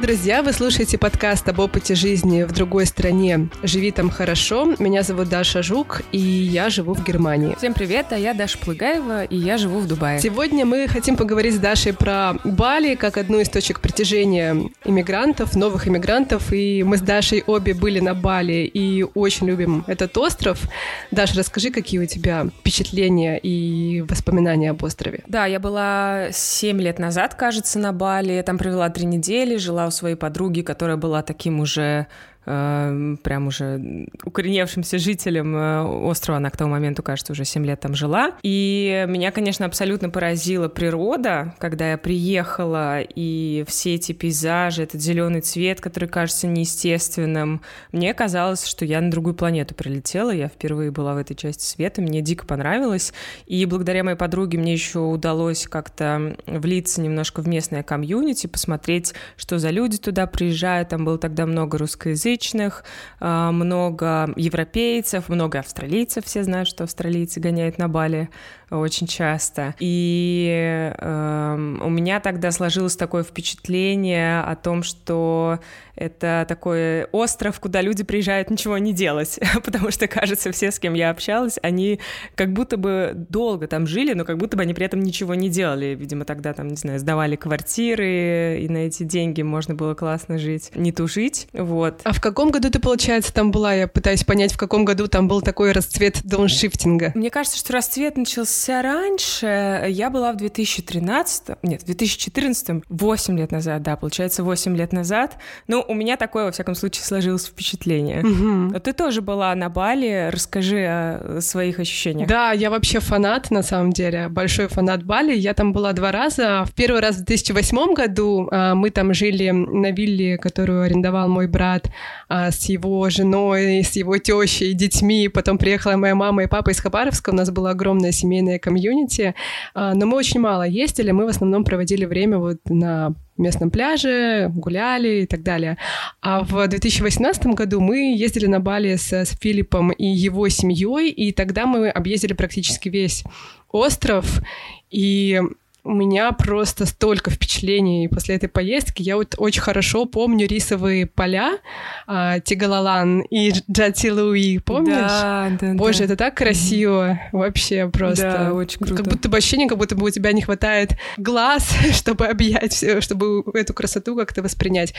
Друзья! Вы слушаете подкаст об опыте жизни в другой стране «Живи там хорошо». Меня зовут Даша Жук, и я живу в Германии. Всем привет, а я Даша Плыгаева, и я живу в Дубае. Сегодня мы хотим поговорить с Дашей про Бали, как одну из точек притяжения иммигрантов, новых иммигрантов. И мы с Дашей обе были на Бали и очень любим этот остров. Даша, расскажи, какие у тебя впечатления и воспоминания об острове? Да, я была 7 лет назад, кажется, на Бали. Там провела три недели, жила у своей подруги, которая была таким уже прям уже укореневшимся жителем э, острова. Она к тому моменту, кажется, уже 7 лет там жила. И меня, конечно, абсолютно поразила природа, когда я приехала, и все эти пейзажи, этот зеленый цвет, который кажется неестественным. Мне казалось, что я на другую планету прилетела. Я впервые была в этой части света, мне дико понравилось. И благодаря моей подруге мне еще удалось как-то влиться немножко в местное комьюнити, посмотреть, что за люди туда приезжают. Там было тогда много русскоязычных русскоязычных, а, много европейцев, много австралийцев. Все знают, что австралийцы гоняют на Бали очень часто. И э, у меня тогда сложилось такое впечатление о том, что это такой остров, куда люди приезжают ничего не делать, потому что, кажется, все, с кем я общалась, они как будто бы долго там жили, но как будто бы они при этом ничего не делали. Видимо, тогда там, не знаю, сдавали квартиры, и на эти деньги можно было классно жить, не тужить, вот. А в каком году ты, получается, там была? Я пытаюсь понять, в каком году там был такой расцвет дауншифтинга. Мне кажется, что расцвет начался раньше. Я была в 2013, нет, в 2014, 8 лет назад, да, получается, 8 лет назад. Ну, у меня такое, во всяком случае, сложилось впечатление. Угу. Ты тоже была на Бали. Расскажи о своих ощущениях. Да, я вообще фанат, на самом деле, большой фанат Бали. Я там была два раза. В первый раз в 2008 году а, мы там жили на вилле, которую арендовал мой брат а, с его женой, с его тещей, детьми. Потом приехала моя мама и папа из Хабаровска. У нас было огромное семейное комьюнити. А, но мы очень мало ездили. Мы в основном проводили время вот на местном пляже, гуляли и так далее. А в 2018 году мы ездили на Бали с, с Филиппом и его семьей, и тогда мы объездили практически весь остров, и у меня просто столько впечатлений после этой поездки. Я вот очень хорошо помню рисовые поля а, Тигалалан и Джатилуи, помнишь? Да, да, Боже, да. это так красиво mm-hmm. вообще просто. Да, очень круто. Как будто бы ощущение, как будто бы у тебя не хватает глаз, чтобы объять, все, чтобы эту красоту как-то воспринять.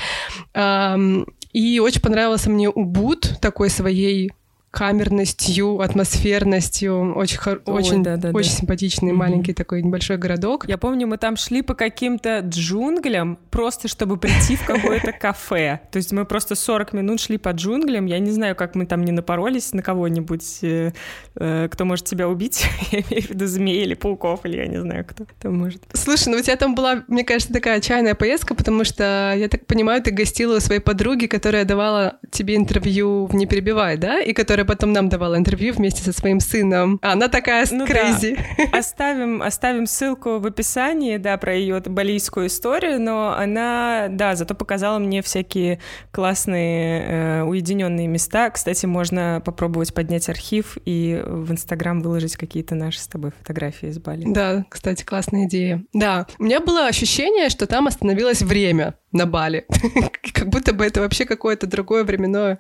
И очень понравился мне Убуд такой своей камерностью, атмосферностью, очень, хор... Ой, очень, да, да, очень да. симпатичный mm-hmm. маленький такой небольшой городок. Я помню, мы там шли по каким-то джунглям, просто чтобы прийти в какое-то кафе. То есть мы просто 40 минут шли по джунглям, я не знаю, как мы там не напоролись на кого-нибудь, э, э, кто может тебя убить, я имею в виду змей или пауков, или я не знаю, кто там может. Слушай, ну у тебя там была, мне кажется, такая отчаянная поездка, потому что, я так понимаю, ты гостила у своей подруги, которая давала тебе интервью в «Не перебивай», да? И которая которая потом нам давала интервью вместе со своим сыном. Она такая ну crazy. Да. Оставим, оставим ссылку в описании, да, про ее балийскую историю, но она, да, зато показала мне всякие классные э, уединенные места. Кстати, можно попробовать поднять архив и в Инстаграм выложить какие-то наши с тобой фотографии из Бали. Да, кстати, классная идея. Да, у меня было ощущение, что там остановилось время на Бали. как будто бы это вообще какое-то другое временное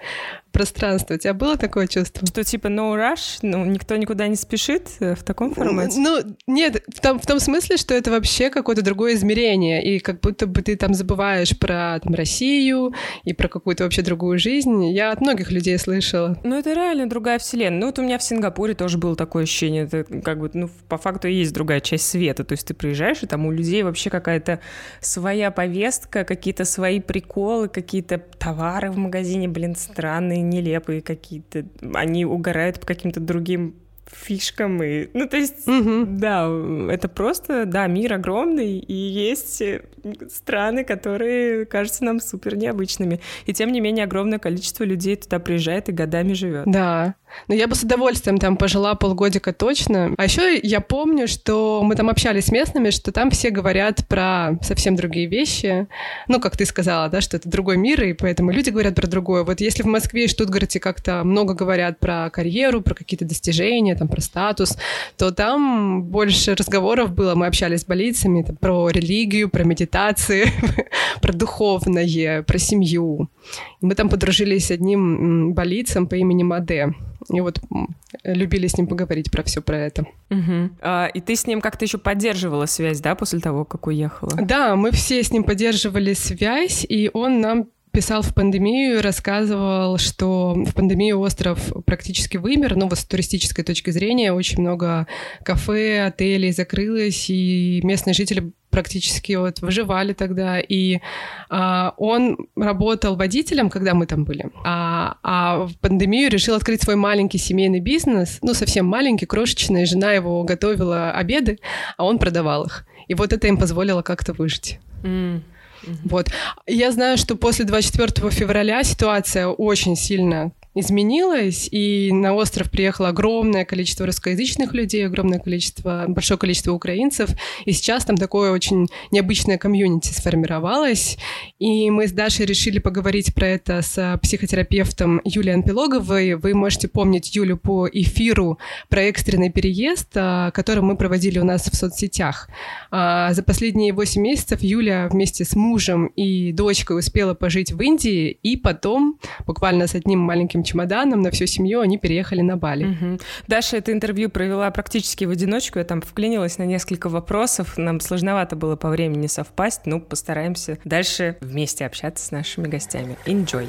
пространство. У тебя было такое чувство? Что типа no rush, ну, никто никуда не спешит э, в таком формате? Ну, нет, в том, в том смысле, что это вообще какое-то другое измерение, и как будто бы ты там забываешь про там, Россию и про какую-то вообще другую жизнь. Я от многих людей слышала. Ну, это реально другая вселенная. Ну, вот у меня в Сингапуре тоже было такое ощущение, это как бы, ну, по факту есть другая часть света, то есть ты приезжаешь, и там у людей вообще какая-то своя повестка, какие-то свои приколы, какие-то товары в магазине, блин, странные, нелепые какие-то. Они угорают по каким-то другим фишкам и ну то есть угу. да это просто да мир огромный и есть страны которые кажутся нам супер необычными и тем не менее огромное количество людей туда приезжает и годами живет да Но я бы с удовольствием там пожила полгодика точно. А еще я помню, что мы там общались с местными, что там все говорят про совсем другие вещи. Ну, как ты сказала, да, что это другой мир, и поэтому люди говорят про другое. Вот если в Москве и Штутгарте как-то много говорят про карьеру, про какие-то достижения, там, про статус, то там больше разговоров было. Мы общались с болицами там, про религию, про медитации, про духовное, про семью. И мы там подружились с одним болицем по имени Маде. И вот любили с ним поговорить про все про это. Угу. А, и ты с ним как-то еще поддерживала связь, да, после того, как уехала? Да, мы все с ним поддерживали связь, и он нам писал в пандемию и рассказывал, что в пандемию остров практически вымер, но ну, вот с туристической точки зрения очень много кафе, отелей закрылось, и местные жители практически вот выживали тогда, и а, он работал водителем, когда мы там были, а, а в пандемию решил открыть свой маленький семейный бизнес, ну совсем маленький, крошечный, жена его готовила обеды, а он продавал их, и вот это им позволило как-то выжить. Mm. Вот. Я знаю, что после 24 февраля ситуация очень сильно изменилось, и на остров приехало огромное количество русскоязычных людей, огромное количество, большое количество украинцев, и сейчас там такое очень необычное комьюнити сформировалось, и мы с Дашей решили поговорить про это с психотерапевтом Юлией Анпилоговой. Вы можете помнить Юлю по эфиру про экстренный переезд, а, который мы проводили у нас в соцсетях. А, за последние 8 месяцев Юля вместе с мужем и дочкой успела пожить в Индии, и потом, буквально с одним маленьким маленьким чемоданом на всю семью они переехали на Бали. Угу. Даша это интервью провела практически в одиночку. Я там вклинилась на несколько вопросов. Нам сложновато было по времени совпасть. Ну, постараемся дальше вместе общаться с нашими гостями. Enjoy!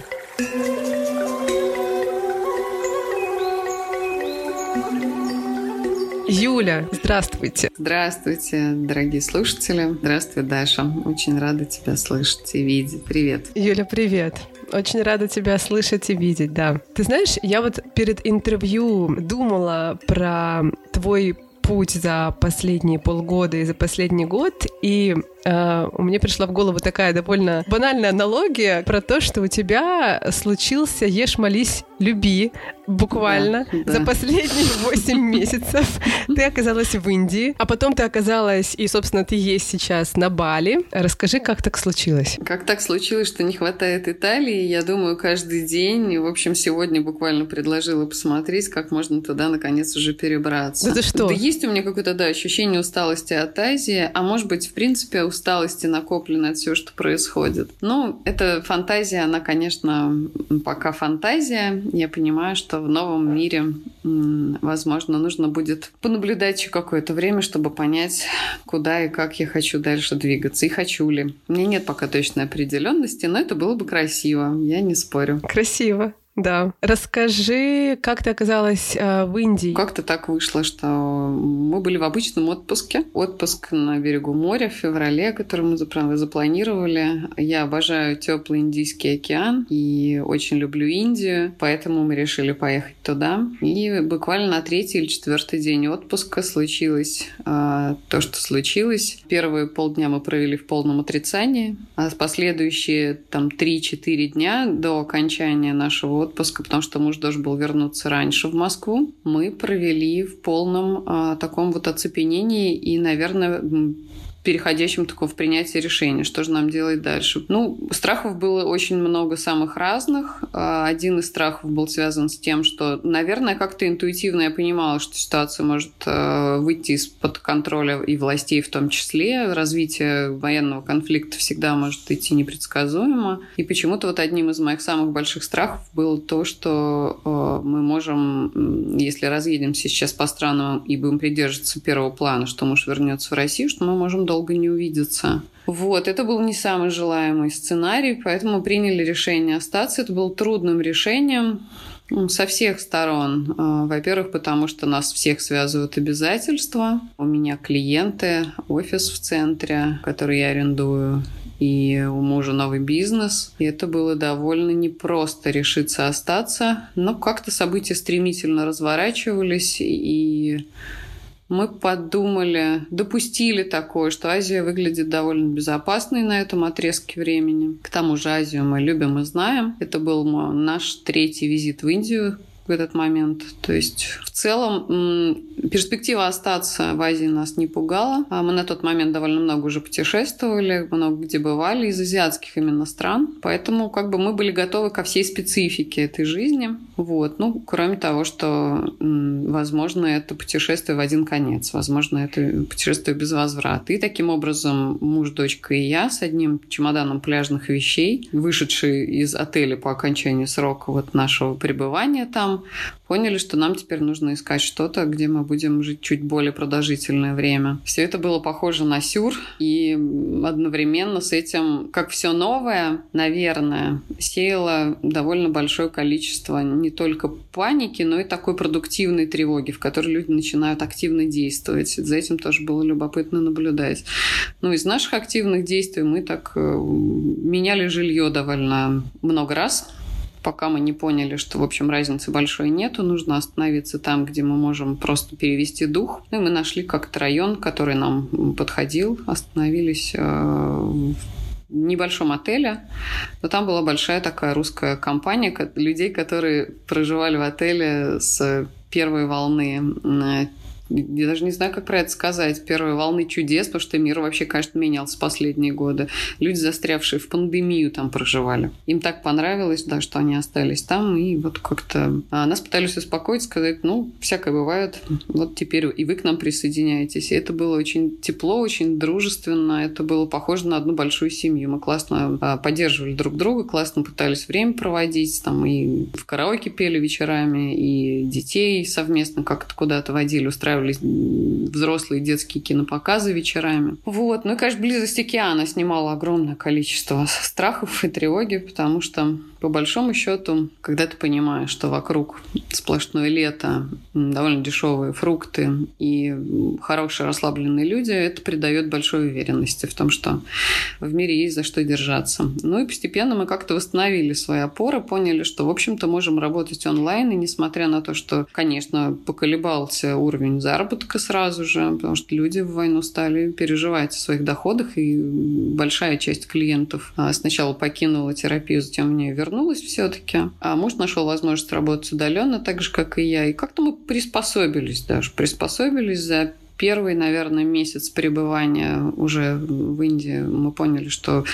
Юля, здравствуйте. Здравствуйте, дорогие слушатели. Здравствуй, Даша. Очень рада тебя слышать и видеть. Привет. Юля, привет. Очень рада тебя слышать и видеть, да. Ты знаешь, я вот перед интервью думала про твой путь за последние полгода и за последний год, и э, у меня пришла в голову такая довольно банальная аналогия про то, что у тебя случился «Ешь, молись, люби» буквально да, да. за последние 8 месяцев. Ты оказалась в Индии, а потом ты оказалась, и, собственно, ты есть сейчас на Бали. Расскажи, как так случилось? Как так случилось, что не хватает Италии? Я думаю, каждый день. В общем, сегодня буквально предложила посмотреть, как можно туда, наконец, уже перебраться. Да ты что? Да есть у меня какое-то, да, ощущение усталости от Азии, а может быть, в принципе, усталости накопленной от всего, что происходит. Ну, эта фантазия, она, конечно, пока фантазия. Я понимаю, что в новом мире, возможно, нужно будет понаблюдать еще какое-то время, чтобы понять, куда и как я хочу дальше двигаться, и хочу ли. У меня нет пока точной определенности, но это было бы красиво, я не спорю. Красиво. Да. Расскажи, как ты оказалась э, в Индии? Как-то так вышло, что мы были в обычном отпуске. Отпуск на берегу моря в феврале, который мы запланировали. Я обожаю теплый Индийский океан и очень люблю Индию, поэтому мы решили поехать туда. И буквально на третий или четвертый день отпуска случилось э, то, что случилось. Первые полдня мы провели в полном отрицании, а последующие там 3-4 дня до окончания нашего отпуска, потому что муж должен был вернуться раньше в Москву, мы провели в полном а, таком вот оцепенении и, наверное, переходящим такого в принятие решения, что же нам делать дальше. Ну, страхов было очень много самых разных. А, один из страхов был связан с тем, что, наверное, как-то интуитивно я понимала, что ситуация может а, выйти из-под контроля и властей в том числе. Развитие военного конфликта всегда может идти непредсказуемо. И почему-то вот одним из моих самых больших страхов было то, что а, мы можем, если разъедемся сейчас по странам и будем придерживаться первого плана, что муж вернется в Россию, что мы можем долго не увидеться. Вот, это был не самый желаемый сценарий, поэтому приняли решение остаться. Это было трудным решением со всех сторон. А, во-первых, потому что нас всех связывают обязательства. У меня клиенты, офис в центре, который я арендую, и у мужа новый бизнес. И это было довольно непросто решиться остаться. Но как-то события стремительно разворачивались, и мы подумали, допустили такое, что Азия выглядит довольно безопасной на этом отрезке времени. К тому же Азию мы любим и знаем. Это был наш третий визит в Индию в этот момент. То есть в целом перспектива остаться в Азии нас не пугала. А мы на тот момент довольно много уже путешествовали, много где бывали из азиатских именно стран. Поэтому как бы мы были готовы ко всей специфике этой жизни. Вот. Ну, кроме того, что, возможно, это путешествие в один конец. Возможно, это путешествие без возврата. И таким образом муж, дочка и я с одним чемоданом пляжных вещей, вышедшие из отеля по окончании срока вот нашего пребывания там, поняли, что нам теперь нужно искать что-то, где мы будем жить чуть более продолжительное время. Все это было похоже на сюр, и одновременно с этим, как все новое, наверное, сеяло довольно большое количество не только паники, но и такой продуктивной тревоги, в которой люди начинают активно действовать. За этим тоже было любопытно наблюдать. Ну, из наших активных действий мы так э, меняли жилье довольно много раз пока мы не поняли, что, в общем, разницы большой нету, нужно остановиться там, где мы можем просто перевести дух. Ну и мы нашли как-то район, который нам подходил, остановились э, в небольшом отеле, но там была большая такая русская компания людей, которые проживали в отеле с первой волны э, я даже не знаю, как про это сказать, первой волны чудес, потому что мир вообще, конечно, менялся последние годы. Люди, застрявшие в пандемию, там проживали. Им так понравилось, да, что они остались там, и вот как-то а нас пытались успокоить, сказать, ну, всякое бывает, вот теперь и вы к нам присоединяетесь. И это было очень тепло, очень дружественно, это было похоже на одну большую семью. Мы классно а, поддерживали друг друга, классно пытались время проводить, там и в караоке пели вечерами, и детей совместно как-то куда-то водили, устраивали устраивались взрослые детские кинопоказы вечерами. Вот. Ну и, конечно, близость океана снимала огромное количество страхов и тревоги, потому что по большому счету, когда ты понимаешь, что вокруг сплошное лето, довольно дешевые фрукты и хорошие расслабленные люди, это придает большой уверенности в том, что в мире есть за что держаться. Ну и постепенно мы как-то восстановили свои опоры, поняли, что, в общем-то, можем работать онлайн, и несмотря на то, что, конечно, поколебался уровень заработка сразу же, потому что люди в войну стали переживать о своих доходах, и большая часть клиентов а, сначала покинула терапию, затем в нее вернулась, вернулась все-таки. А муж нашел возможность работать удаленно, так же, как и я. И как-то мы приспособились даже. Приспособились за первый, наверное, месяц пребывания уже в Индии мы поняли, что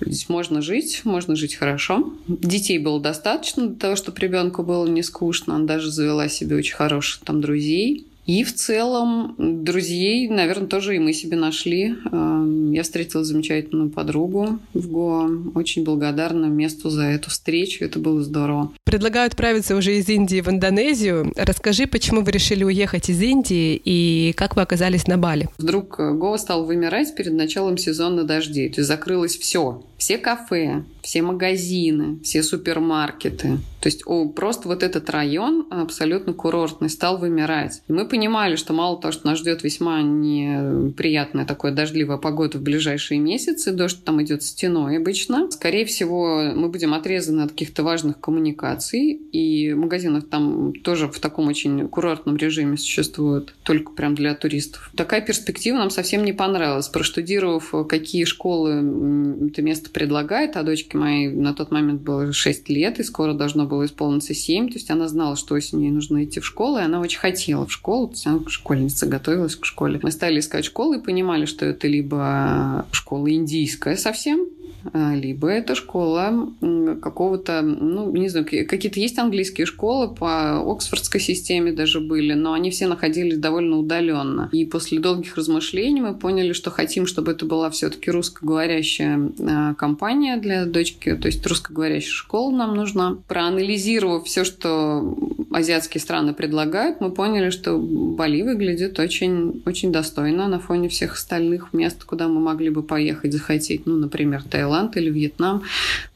здесь можно жить, можно жить хорошо. Детей было достаточно для того, чтобы ребенку было не скучно. Она даже завела себе очень хороших там друзей. И в целом друзей, наверное, тоже и мы себе нашли. Эм, я встретила замечательную подругу в Гоа. Очень благодарна месту за эту встречу. Это было здорово. Предлагаю отправиться уже из Индии в Индонезию. Расскажи, почему вы решили уехать из Индии и как вы оказались на Бали? Вдруг Гоа стал вымирать перед началом сезона дождей. То есть закрылось все. Все кафе, все магазины, все супермаркеты. То есть о, просто вот этот район абсолютно курортный стал вымирать. И мы понимали, что мало того, что нас ждет весьма неприятная такая дождливая погода в ближайшие месяцы, дождь там идет стеной обычно. Скорее всего, мы будем отрезаны от каких-то важных коммуникаций, и магазинов там тоже в таком очень курортном режиме существуют, только прям для туристов. Такая перспектива нам совсем не понравилась. Проштудировав, какие школы это место предлагает, а дочке моей на тот момент было 6 лет, и скоро должно было исполниться 7. То есть она знала, что осенью ей нужно идти в школу, и она очень хотела в школу. То есть она школьница, готовилась к школе. Мы стали искать школы и понимали, что это либо школа индийская совсем, либо это школа какого-то, ну, не знаю, какие-то есть английские школы по Оксфордской системе даже были, но они все находились довольно удаленно. И после долгих размышлений мы поняли, что хотим, чтобы это была все-таки русскоговорящая а, компания для дочки, то есть русскоговорящая школа нам нужна. Проанализировав все, что азиатские страны предлагают, мы поняли, что Бали выглядит очень, очень достойно на фоне всех остальных мест, куда мы могли бы поехать, захотеть. Ну, например, Таиланд или Вьетнам.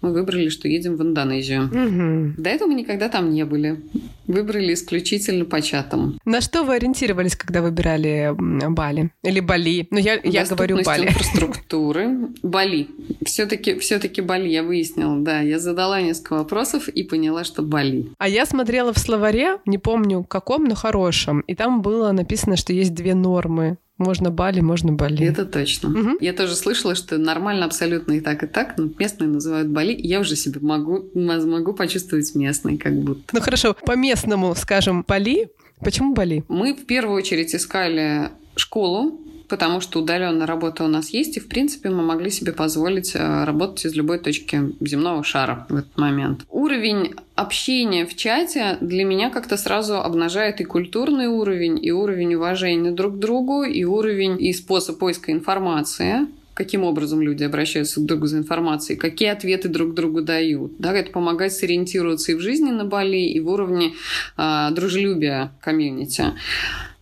Мы выбрали, что едем в Индонезию. Угу. До этого мы никогда там не были. Выбрали исключительно по чатам. На что вы ориентировались, когда выбирали Бали? Или Бали? Ну, я, я говорю Бали. инфраструктуры. Бали. Все-таки все Бали, я выяснила. Да, я задала несколько вопросов и поняла, что Бали. А я смотрела в словаре, не помню каком, но хорошем, и там было написано, что есть две нормы Можно Бали, можно Бали. Это точно. Угу. Я тоже слышала, что нормально абсолютно и так, и так. Но местные называют Бали. И я уже себе могу, могу почувствовать местный как будто. Ну хорошо, по местному, скажем, Бали. Почему Бали? Мы в первую очередь искали школу, потому что удаленная работа у нас есть, и, в принципе, мы могли себе позволить э, работать из любой точки земного шара в этот момент. Уровень общения в чате для меня как-то сразу обнажает и культурный уровень, и уровень уважения друг к другу, и уровень и способ поиска информации каким образом люди обращаются друг к другу за информацией, какие ответы друг другу дают. Да, это помогает сориентироваться и в жизни на Бали, и в уровне э, дружелюбия комьюнити.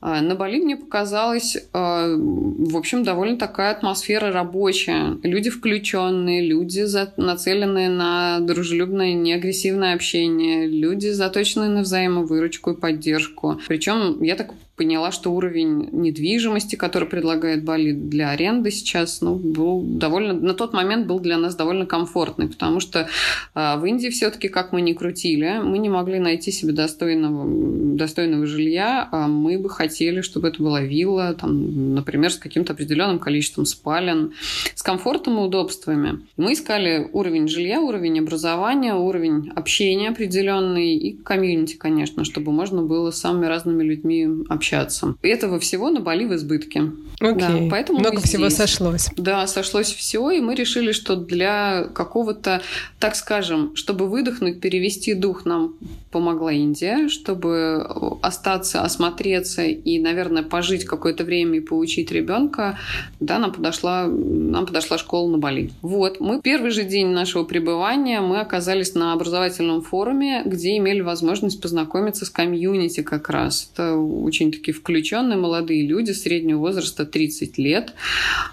А, на Бали мне показалась, а, в общем, довольно такая атмосфера рабочая. Люди включенные, люди нацеленные на дружелюбное, неагрессивное общение, люди заточенные на взаимовыручку и поддержку. Причем я так поняла, что уровень недвижимости, который предлагает Бали для аренды сейчас, ну, был довольно, на тот момент был для нас довольно комфортный, потому что э, в Индии все-таки, как мы ни крутили, мы не могли найти себе достойного, достойного жилья, а мы бы хотели, чтобы это была вилла, там, например, с каким-то определенным количеством спален, с комфортом и удобствами. Мы искали уровень жилья, уровень образования, уровень общения определенный и комьюнити, конечно, чтобы можно было с самыми разными людьми общаться общаться. Этого всего на Бали в избытке. Окей. Да, поэтому Много всего сошлось. Да, сошлось все, и мы решили, что для какого-то, так скажем, чтобы выдохнуть, перевести дух нам помогла Индия, чтобы остаться, осмотреться и, наверное, пожить какое-то время и поучить ребенка, да, нам подошла, нам подошла школа на Бали. Вот, мы первый же день нашего пребывания мы оказались на образовательном форуме, где имели возможность познакомиться с комьюнити как раз. Это очень такие включенные молодые люди среднего возраста 30 лет,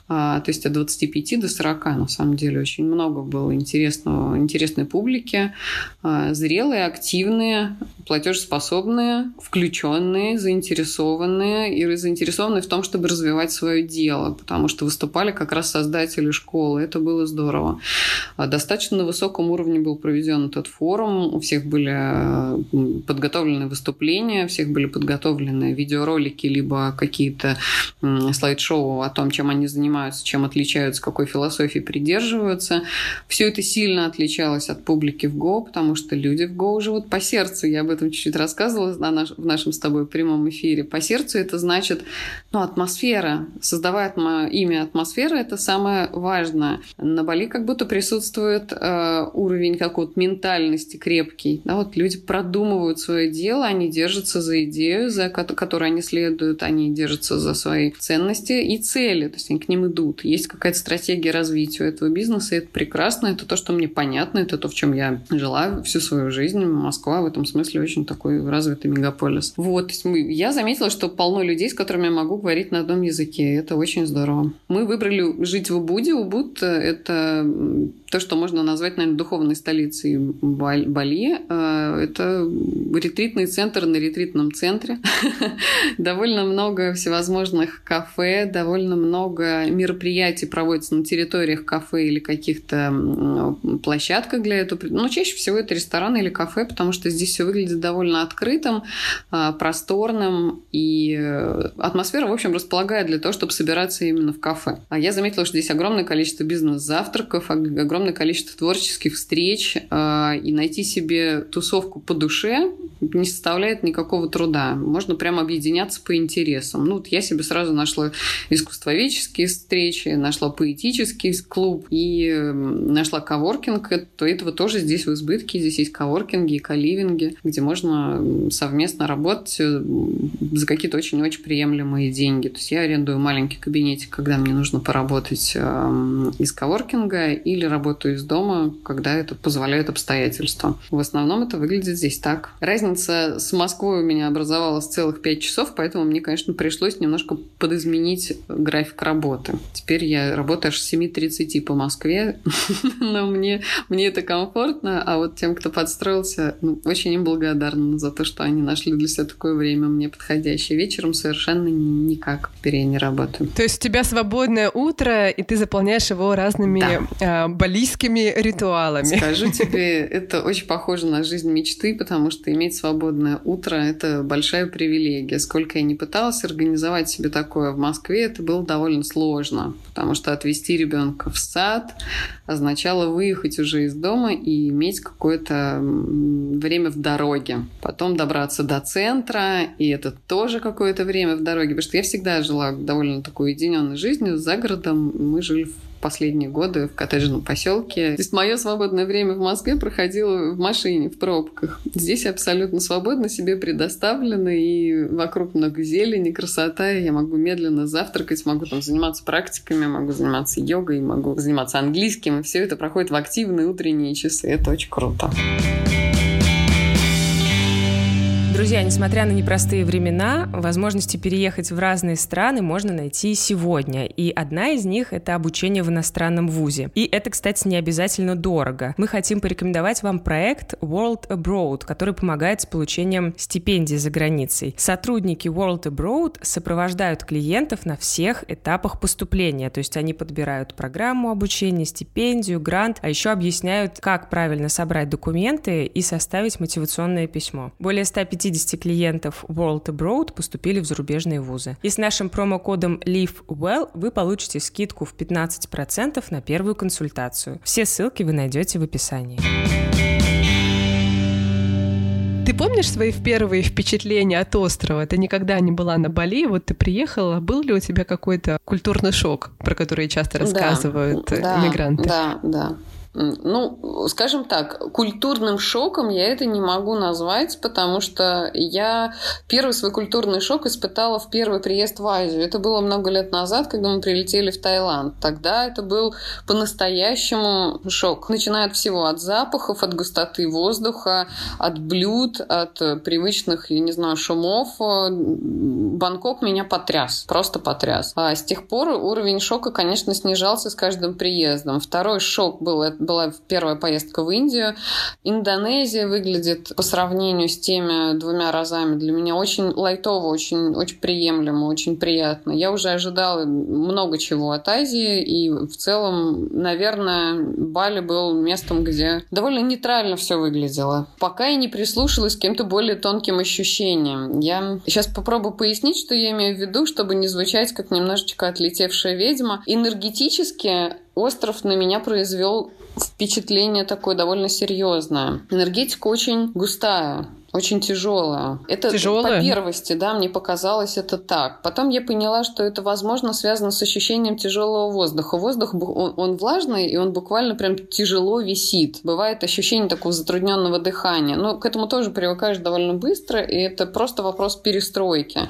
а, то есть от 25 до 40 на самом деле очень много было интересного, интересной публики, а, зрелые, активные, платежеспособные, включенные, заинтересованные и заинтересованные в том, чтобы развивать свое дело, потому что выступали как раз создатели школы. Это было здорово. А, достаточно на высоком уровне был проведен этот форум. У всех были подготовлены выступления, у всех были подготовлены видеоролики, либо какие-то слайд-шоу о том, чем они занимаются, чем отличаются, какой философии придерживаются. Все это сильно отличалось от публики в Go, потому что люди в Go живут по сердцу. Я об этом чуть-чуть рассказывала на в нашем с тобой прямом эфире. По сердцу это значит ну, атмосфера. Создавая имя атмосфера, это самое важное. На Бали как будто присутствует э, уровень какой-то ментальности крепкий. Да, вот люди продумывают свое дело, они держатся за идею, за которую которой они следуют, они держатся за свои ценности и цели, то есть они к ним идут. Есть какая-то стратегия развития этого бизнеса, и это прекрасно, это то, что мне понятно, это то, в чем я жила всю свою жизнь. Москва в этом смысле очень такой развитый мегаполис. Вот, я заметила, что полно людей, с которыми я могу говорить на одном языке, это очень здорово. Мы выбрали жить в Убуде. Убуд — это то, что можно назвать, наверное, духовной столицей Бали. Э, это ретритный центр на ретритном центре. довольно много всевозможных кафе, довольно много мероприятий проводится на территориях кафе или каких-то площадках для этого. Но ну, чаще всего это рестораны или кафе, потому что здесь все выглядит довольно открытым, э, просторным, и э, атмосфера, в общем, располагает для того, чтобы собираться именно в кафе. А я заметила, что здесь огромное количество бизнес-завтраков, огромное количество творческих встреч, э, и найти себе тусовку по душе не составляет никакого труда. Можно прямо объединяться по интересам. Ну, вот я себе сразу нашла искусствоведческие встречи, нашла поэтический клуб и нашла коворкинг. То этого тоже здесь в избытке. Здесь есть коворкинги и каливинги, где можно совместно работать э, за какие-то очень-очень приемлемые деньги. То есть я арендую маленький кабинетик, когда мне нужно поработать эм, из коворкинга или работаю из дома, когда это позволяет обстоятельства. В основном это выглядит здесь так. Разница с Москвой у меня образовалась целых 5 часов, поэтому мне, конечно, пришлось немножко подизменить график работы. Теперь я работаю аж с 7.30 по Москве, но мне, мне это комфортно, а вот тем, кто подстроился, ну, очень им благодарна за то, что они нашли для себя такое время мне подходящее. Вечером совершенно никак перья не работают. То есть у тебя свободное утро, и ты заполняешь его разными да. э, балийскими ритуалами. Скажу тебе, это очень похоже на жизнь мечты, потому что иметь свободное утро — это большая привилегия. Сколько я не пыталась организовать себе такое в Москве, это было довольно сложно, потому что отвезти ребенка в сад означало выехать уже из дома и иметь какое-то время в дороге. Потом добраться до центра, и это тоже какое-то время в дороге, потому что я всегда жила довольно такой уединенной жизнью. За городом мы жили в последние годы в коттеджном поселке. То есть мое свободное время в Москве проходило в машине, в пробках. Здесь абсолютно свободно себе предоставлена, и вокруг много зелени, красота, я могу медленно завтракать, могу там заниматься практиками, могу заниматься йогой, могу заниматься английским, и все это проходит в активные утренние часы. Это очень круто. Друзья, несмотря на непростые времена, возможности переехать в разные страны можно найти сегодня. И одна из них — это обучение в иностранном вузе. И это, кстати, не обязательно дорого. Мы хотим порекомендовать вам проект World Abroad, который помогает с получением стипендий за границей. Сотрудники World Abroad сопровождают клиентов на всех этапах поступления. То есть они подбирают программу обучения, стипендию, грант, а еще объясняют, как правильно собрать документы и составить мотивационное письмо. Более 150 50 клиентов World Abroad поступили в зарубежные вузы. И с нашим промокодом LiveWell вы получите скидку в 15% на первую консультацию. Все ссылки вы найдете в описании. Ты помнишь свои первые впечатления от острова? Ты никогда не была на Бали, вот ты приехала, был ли у тебя какой-то культурный шок, про который часто рассказывают да, иммигранты? Да, да. Ну, скажем так, культурным шоком я это не могу назвать, потому что я первый свой культурный шок испытала в первый приезд в Азию. Это было много лет назад, когда мы прилетели в Таиланд. Тогда это был по-настоящему шок. Начиная от всего, от запахов, от густоты воздуха, от блюд, от привычных, я не знаю, шумов. Бангкок меня потряс, просто потряс. А с тех пор уровень шока, конечно, снижался с каждым приездом. Второй шок был была первая поездка в Индию. Индонезия выглядит по сравнению с теми двумя разами для меня очень лайтово, очень, очень приемлемо, очень приятно. Я уже ожидала много чего от Азии, и в целом, наверное, Бали был местом, где довольно нейтрально все выглядело. Пока я не прислушалась к каким-то более тонким ощущениям. Я сейчас попробую пояснить, что я имею в виду, чтобы не звучать как немножечко отлетевшая ведьма. Энергетически остров на меня произвел впечатление такое довольно серьезное. Энергетика очень густая очень тяжелая. Это тяжелая? по первости, да, мне показалось это так. Потом я поняла, что это, возможно, связано с ощущением тяжелого воздуха. Воздух, он, он влажный, и он буквально прям тяжело висит. Бывает ощущение такого затрудненного дыхания. Но к этому тоже привыкаешь довольно быстро, и это просто вопрос перестройки.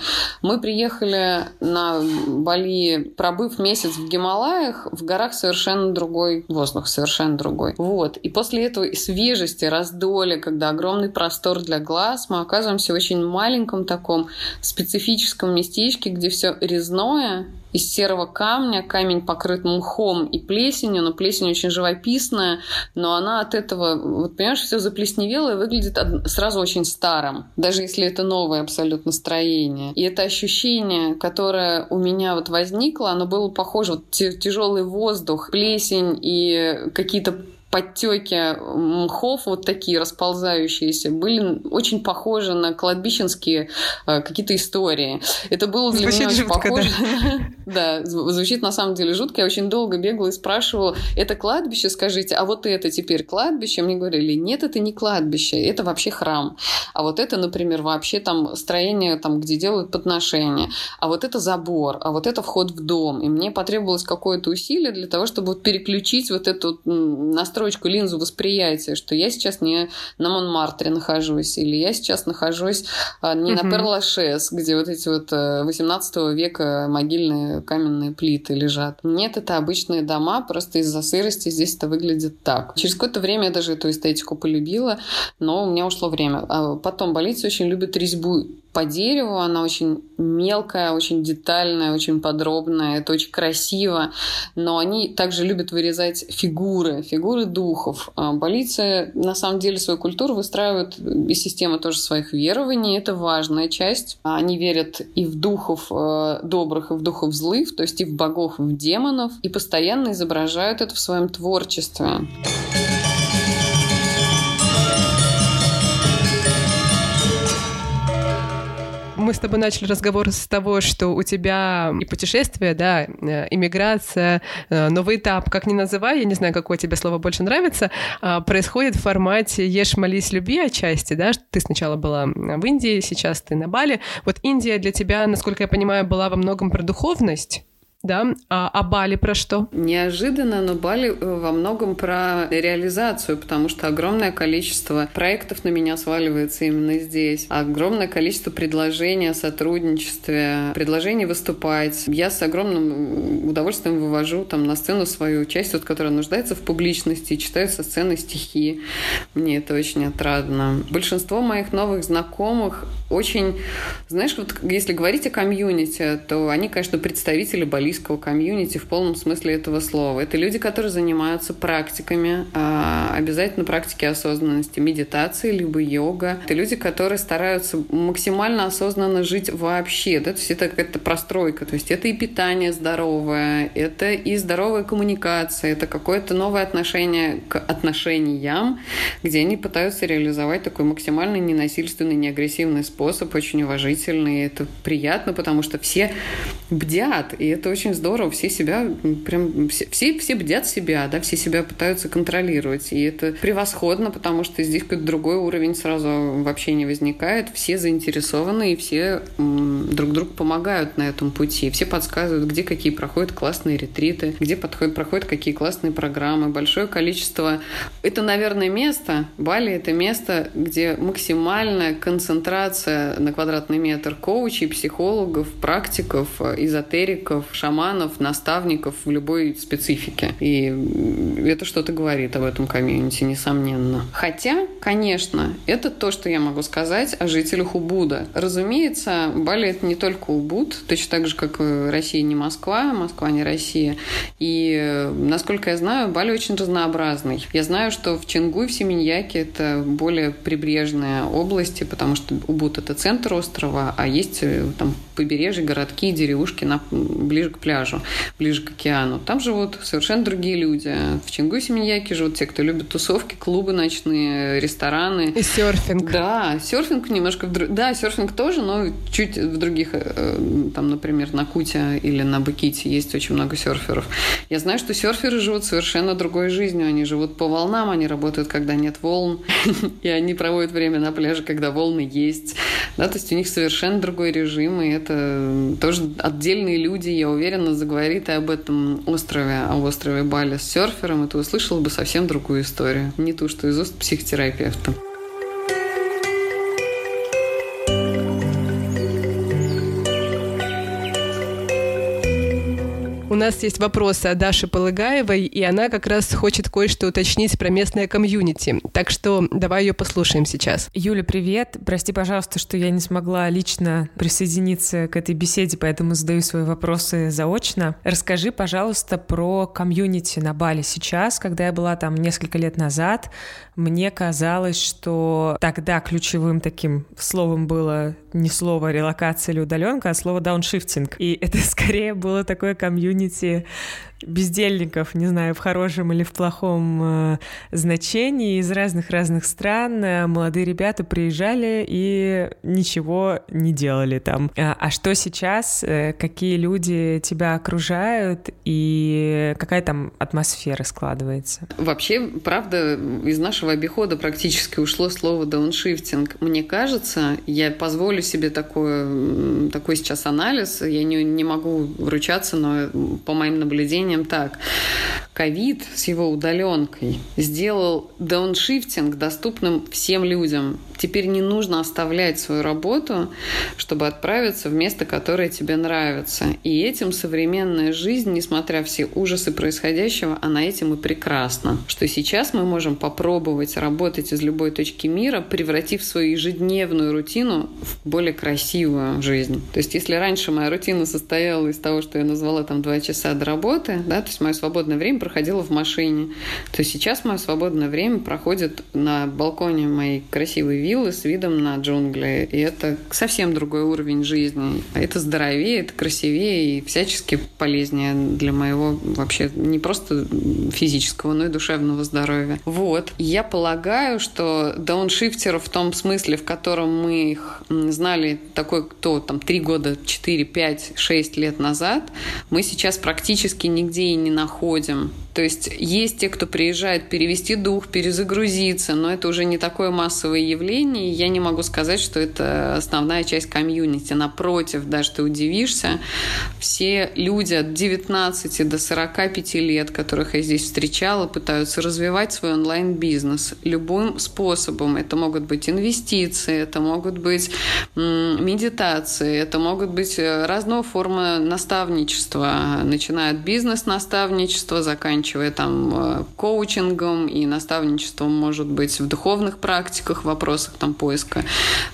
Мы приехали на Бали, пробыв месяц в Гималаях, в горах совершенно другой воздух, совершенно другой. Вот. И после этого свежести, раздоля, когда огромный простор для глаз, глаз, мы оказываемся в очень маленьком таком специфическом местечке, где все резное, из серого камня, камень покрыт мхом и плесенью, но плесень очень живописная, но она от этого, вот понимаешь, все заплесневело и выглядит сразу очень старым, даже если это новое абсолютно строение. И это ощущение, которое у меня вот возникло, оно было похоже, вот тяжелый воздух, плесень и какие-то подтеки мхов, вот такие расползающиеся, были очень похожи на кладбищенские э, какие-то истории. Это было для звучит меня очень жутко, похоже. Да? да, звучит на самом деле жутко. Я очень долго бегала и спрашивала, это кладбище, скажите, а вот это теперь кладбище? Мне говорили, нет, это не кладбище, это вообще храм. А вот это, например, вообще там строение, там, где делают подношения. А вот это забор, а вот это вход в дом. И мне потребовалось какое-то усилие для того, чтобы переключить вот эту настройку настройку, линзу восприятия, что я сейчас не на Монмартре нахожусь, или я сейчас нахожусь а, не uh-huh. на Перлашес, где вот эти вот 18 э, века могильные каменные плиты лежат. Нет, это обычные дома, просто из-за сырости здесь это выглядит так. Через какое-то время я даже эту эстетику полюбила, но у меня ушло время. А потом болельцы очень любят резьбу по дереву, она очень мелкая, очень детальная, очень подробная, это очень красиво, но они также любят вырезать фигуры, фигуры духов. А Балийцы на самом деле свою культуру выстраивают из системы тоже своих верований, это важная часть. Они верят и в духов э, добрых, и в духов злых, то есть и в богов, и в демонов, и постоянно изображают это в своем творчестве. Мы с тобой начали разговор с того, что у тебя и путешествие, да, э, иммиграция, э, новый этап, как ни называй, я не знаю, какое тебе слово больше нравится, а, происходит в формате «ешь, молись, люби» отчасти, да, ты сначала была в Индии, сейчас ты на Бали. Вот Индия для тебя, насколько я понимаю, была во многом про духовность, да? А, а Бали про что? Неожиданно, но Бали э, во многом про реализацию, потому что огромное количество проектов на меня сваливается именно здесь. Огромное количество предложений о сотрудничестве, предложений выступать. Я с огромным удовольствием вывожу там на сцену свою часть, вот, которая нуждается в публичности, читаю со сцены стихи. Мне это очень отрадно. Большинство моих новых знакомых очень, знаешь, вот если говорить о комьюнити, то они, конечно, представители балийского комьюнити в полном смысле этого слова. Это люди, которые занимаются практиками, а, обязательно практики осознанности, медитации, либо йога. Это люди, которые стараются максимально осознанно жить вообще. Да? То есть это какая-то простройка. То есть это и питание здоровое, это и здоровая коммуникация, это какое-то новое отношение к отношениям, где они пытаются реализовать такой максимально ненасильственный, неагрессивный способ очень уважительный. Это приятно, потому что все бдят, и это очень здорово. Все себя, прям все, все, все бдят себя, да, все себя пытаются контролировать. И это превосходно, потому что здесь какой-то другой уровень сразу вообще не возникает. Все заинтересованы, и все друг другу помогают на этом пути. Все подсказывают, где какие проходят классные ретриты, где подходят, проходят какие классные программы. Большое количество. Это, наверное, место, Бали — это место, где максимальная концентрация на квадратный метр коучей, психологов, практиков, эзотериков, шаманов, наставников в любой специфике. И это что-то говорит об этом комьюнити, несомненно. Хотя, конечно, это то, что я могу сказать о жителях Убуда. Разумеется, Бали — это не только Убуд, точно так же, как Россия не Москва, Москва не Россия. И, насколько я знаю, Бали очень разнообразный. Я знаю, что в Чингу и в Семеньяке это более прибрежные области, потому что Убуд это центр острова, а есть э, там побережье, городки, деревушки на, ближе к пляжу, ближе к океану. Там живут совершенно другие люди. В Чингу и Семеньяке живут те, кто любит тусовки, клубы ночные, рестораны. И серфинг. Да, серфинг немножко... В... Да, серфинг тоже, но чуть в других... Э, там, например, на Куте или на Баките есть очень много серферов. Я знаю, что серферы живут совершенно другой жизнью. Они живут по волнам, они работают, когда нет волн, и они проводят время на пляже, когда волны есть. Да, то есть у них совершенно другой режим, и это тоже отдельные люди, я уверена, заговорит и об этом острове, о острове Бали с серфером, и ты услышал бы совсем другую историю. Не ту, что из уст психотерапевта. У нас есть вопросы от Даши Полыгаевой, и она как раз хочет кое-что уточнить про местное комьюнити. Так что давай ее послушаем сейчас. Юля, привет. Прости, пожалуйста, что я не смогла лично присоединиться к этой беседе, поэтому задаю свои вопросы заочно. Расскажи, пожалуйста, про комьюнити на Бали сейчас. Когда я была там несколько лет назад, мне казалось, что тогда ключевым таким словом было не слово релокация или удаленка, а слово дауншифтинг. И это скорее было такое комьюнити бездельников, не знаю, в хорошем или в плохом э, значении, из разных-разных стран. Э, молодые ребята приезжали и ничего не делали там. А, а что сейчас? Э, какие люди тебя окружают и какая там атмосфера складывается? Вообще, правда, из нашего обихода практически ушло слово дауншифтинг. Мне кажется, я позволю себе такой, такой сейчас анализ, я не, не могу вручаться, но по моим наблюдениям так. ковид с его удаленкой сделал дауншифтинг доступным всем людям. Теперь не нужно оставлять свою работу, чтобы отправиться в место, которое тебе нравится. И этим современная жизнь, несмотря все ужасы происходящего, она этим и прекрасна. Что сейчас мы можем попробовать работать из любой точки мира, превратив свою ежедневную рутину в более красивую жизнь. То есть если раньше моя рутина состояла из того, что я назвала там два часа до работы, да, то есть мое свободное время проходило в машине, то сейчас мое свободное время проходит на балконе моей красивой виллы с видом на джунгли. И это совсем другой уровень жизни. Это здоровее, это красивее и всячески полезнее для моего вообще не просто физического, но и душевного здоровья. Вот. Я полагаю, что дауншифтеров в том смысле, в котором мы их знали такой, кто там три года, четыре, пять, шесть лет назад, мы сейчас практически нигде и не находим. То есть есть те, кто приезжает перевести дух, перезагрузиться, но это уже не такое массовое явление. Я не могу сказать, что это основная часть комьюнити. Напротив, даже ты удивишься, все люди от 19 до 45 лет, которых я здесь встречала, пытаются развивать свой онлайн-бизнес любым способом. Это могут быть инвестиции, это могут быть медитации, это могут быть э, разного формы наставничества, начиная от бизнес-наставничества, заканчивая заканчивая там э, коучингом и наставничеством, может быть, в духовных практиках, вопросах там поиска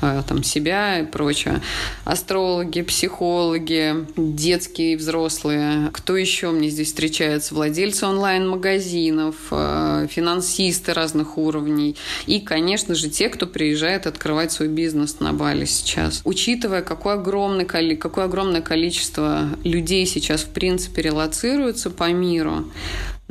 э, там себя и прочее. Астрологи, психологи, детские и взрослые. Кто еще мне здесь встречается? Владельцы онлайн-магазинов, э, финансисты разных уровней. И, конечно же, те, кто приезжает открывать свой бизнес на Бали сейчас. Учитывая, какое огромное, какое огромное количество людей сейчас, в принципе, релацируется по миру,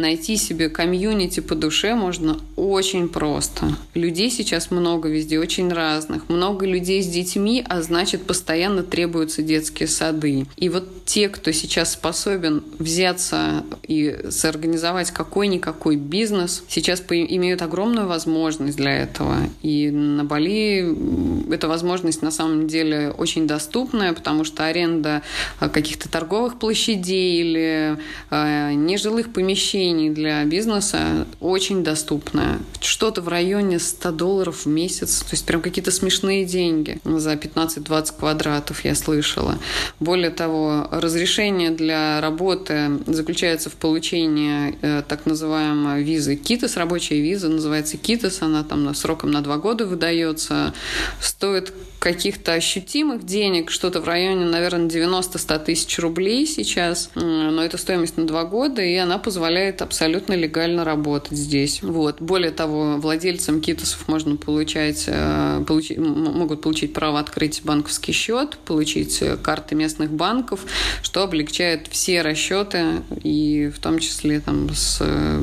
найти себе комьюнити по душе можно очень просто. Людей сейчас много везде, очень разных. Много людей с детьми, а значит, постоянно требуются детские сады. И вот те, кто сейчас способен взяться и соорганизовать какой-никакой бизнес, сейчас имеют огромную возможность для этого. И на Бали эта возможность на самом деле очень доступная, потому что аренда а, каких-то торговых площадей или э, нежилых помещений помещений для бизнеса очень доступная. Что-то в районе 100 долларов в месяц, то есть прям какие-то смешные деньги за 15-20 квадратов я слышала. Более того, разрешение для работы заключается в получении э, так называемой визы КИТОС, рабочая виза называется КИТОС, она там сроком на два года выдается, стоит каких-то ощутимых денег, что-то в районе, наверное, 90-100 тысяч рублей сейчас, но это стоимость на два года, и она позволяет абсолютно легально работать здесь. Вот. Более того, владельцам китосов можно получать, э, получить, могут получить право открыть банковский счет, получить э, карты местных банков, что облегчает все расчеты, и в том числе там с э,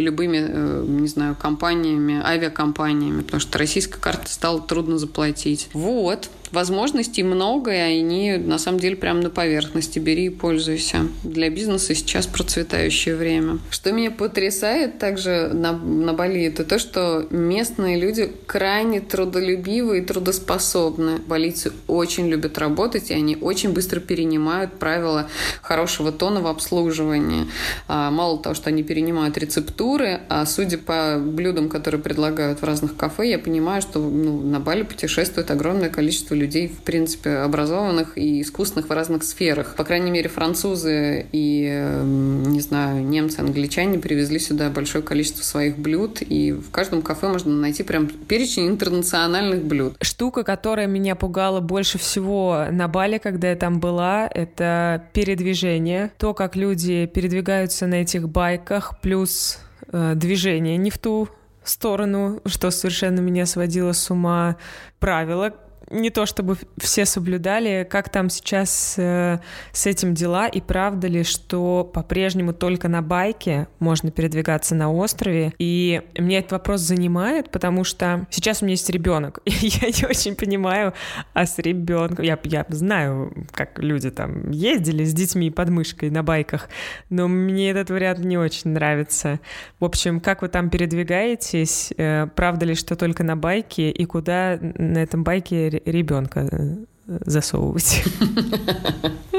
любыми, не знаю, компаниями, авиакомпаниями, потому что российская карта стала трудно заплатить. Вот. Возможностей много, и они на самом деле прямо на поверхности. Бери и пользуйся. Для бизнеса сейчас процветающее время. Что меня потрясает также на, на Бали, это то, что местные люди крайне трудолюбивы и трудоспособны. Балийцы очень любят работать, и они очень быстро перенимают правила хорошего тона в обслуживании. А, мало того, что они перенимают рецептуры, а судя по блюдам, которые предлагают в разных кафе, я понимаю, что ну, на Бали путешествует огромное количество людей, в принципе, образованных и искусных в разных сферах. По крайней мере, французы и, эм, не знаю, немцы, англичане привезли сюда большое количество своих блюд, и в каждом кафе можно найти прям перечень интернациональных блюд. Штука, которая меня пугала больше всего на Бали, когда я там была, это передвижение. То, как люди передвигаются на этих байках, плюс э, движение не в ту сторону, что совершенно меня сводило с ума. Правила, не то чтобы все соблюдали, как там сейчас э, с этим дела, и правда ли, что по-прежнему только на байке можно передвигаться на острове. И меня этот вопрос занимает, потому что сейчас у меня есть ребенок, и я не очень понимаю, а с ребенком, я, я знаю, как люди там ездили с детьми под мышкой на байках, но мне этот вариант не очень нравится. В общем, как вы там передвигаетесь, э, правда ли, что только на байке, и куда на этом байке ребенка э, засовывать.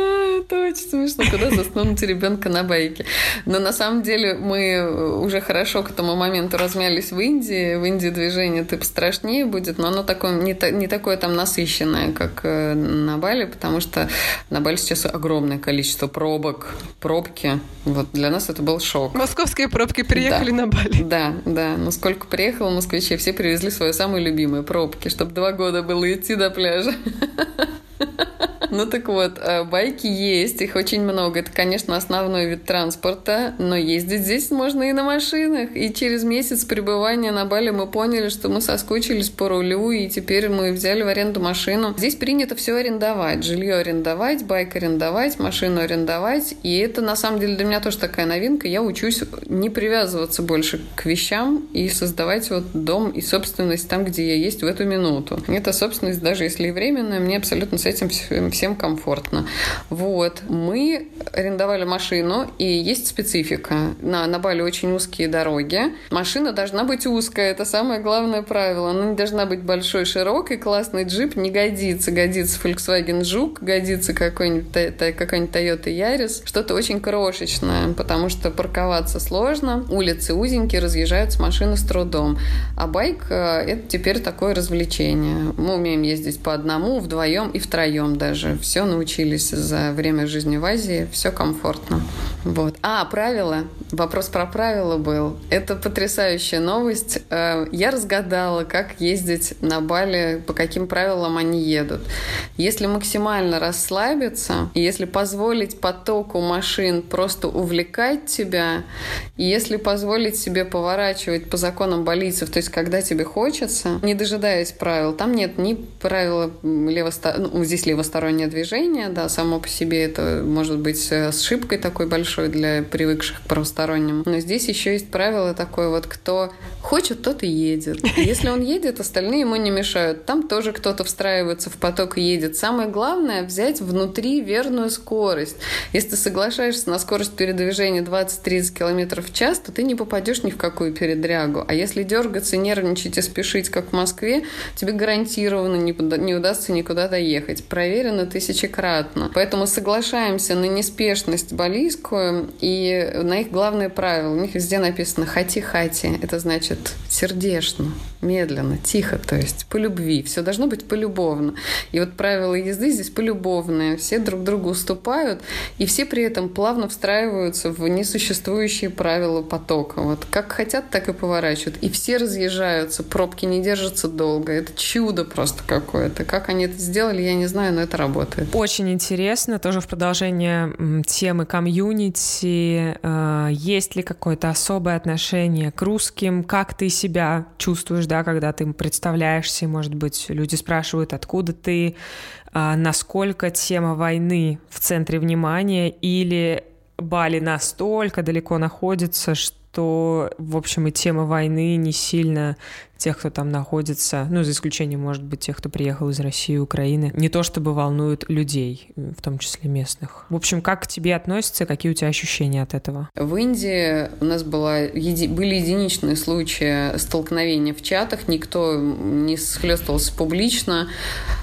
Очень смешно, куда засунуть ребенка на байке. Но на самом деле мы уже хорошо к этому моменту размялись в Индии. В Индии движение ты пострашнее будет, но оно такое, не, не такое там насыщенное, как э, на Бали, потому что на Бали сейчас огромное количество пробок, пробки. Вот для нас это был шок. Московские пробки приехали да. на Бали. Да, да. Но сколько приехало москвичей, все привезли свои самые любимые пробки, чтобы два года было идти до пляжа. Ну так вот, э, байки есть, их очень много. Это, конечно, основной вид транспорта, но ездить здесь можно и на машинах. И через месяц пребывания на Бали мы поняли, что мы соскучились по рулю, и теперь мы взяли в аренду машину. Здесь принято все арендовать. Жилье арендовать, байк арендовать, машину арендовать. И это, на самом деле, для меня тоже такая новинка. Я учусь не привязываться больше к вещам и создавать вот дом и собственность там, где я есть в эту минуту. Это собственность, даже если и временная, мне абсолютно с этим всем комфортно. Вот. Мы арендовали машину, и есть специфика. На, на Бали очень узкие дороги. Машина должна быть узкая, это самое главное правило. Она не должна быть большой, широкой. Классный джип не годится. Годится Volkswagen Жук, годится какой-нибудь какой-нибудь Toyota Yaris. Что-то очень крошечное, потому что парковаться сложно. Улицы узенькие, разъезжаются машины с трудом. А байк э, — это теперь такое развлечение. Мы умеем ездить по одному, вдвоем и втроем даже уже все научились за время жизни в Азии, все комфортно. Вот. А, правила. Вопрос про правила был. Это потрясающая новость. Э, я разгадала, как ездить на Бали, по каким правилам они едут. Если максимально расслабиться, если позволить потоку машин просто увлекать тебя, если позволить себе поворачивать по законам балийцев, то есть когда тебе хочется, не дожидаясь правил, там нет ни правила левостороннего, ну, здесь левостороннего двустороннее движение, да, само по себе это может быть с ошибкой такой большой для привыкших к правосторонним. Но здесь еще есть правило такое вот, кто хочет, тот и едет. Если он едет, остальные ему не мешают. Там тоже кто-то встраивается в поток и едет. Самое главное — взять внутри верную скорость. Если ты соглашаешься на скорость передвижения 20-30 км в час, то ты не попадешь ни в какую передрягу. А если дергаться, нервничать и спешить, как в Москве, тебе гарантированно не, не удастся никуда доехать. Проверено тысячекратно. Поэтому соглашаемся на неспешность балийскую и на их главное правило. У них везде написано «хати-хати». Это значит сердечно, медленно, тихо, то есть по любви. Все должно быть полюбовно. И вот правила езды здесь полюбовные. Все друг другу уступают, и все при этом плавно встраиваются в несуществующие правила потока. Вот как хотят, так и поворачивают. И все разъезжаются, пробки не держатся долго. Это чудо просто какое-то. Как они это сделали, я не знаю, но это работает работает. Очень интересно, тоже в продолжение темы комьюнити. Э, есть ли какое-то особое отношение к русским? Как ты себя чувствуешь, да, когда ты представляешься? Может быть, люди спрашивают, откуда ты? А насколько тема войны в центре внимания? Или Бали настолько далеко находится, что, в общем, и тема войны не сильно тех, кто там находится, ну, за исключением, может быть, тех, кто приехал из России и Украины, не то чтобы волнуют людей, в том числе местных. В общем, как к тебе относятся, какие у тебя ощущения от этого? В Индии у нас была, еди, были единичные случаи столкновения в чатах, никто не схлестывался публично,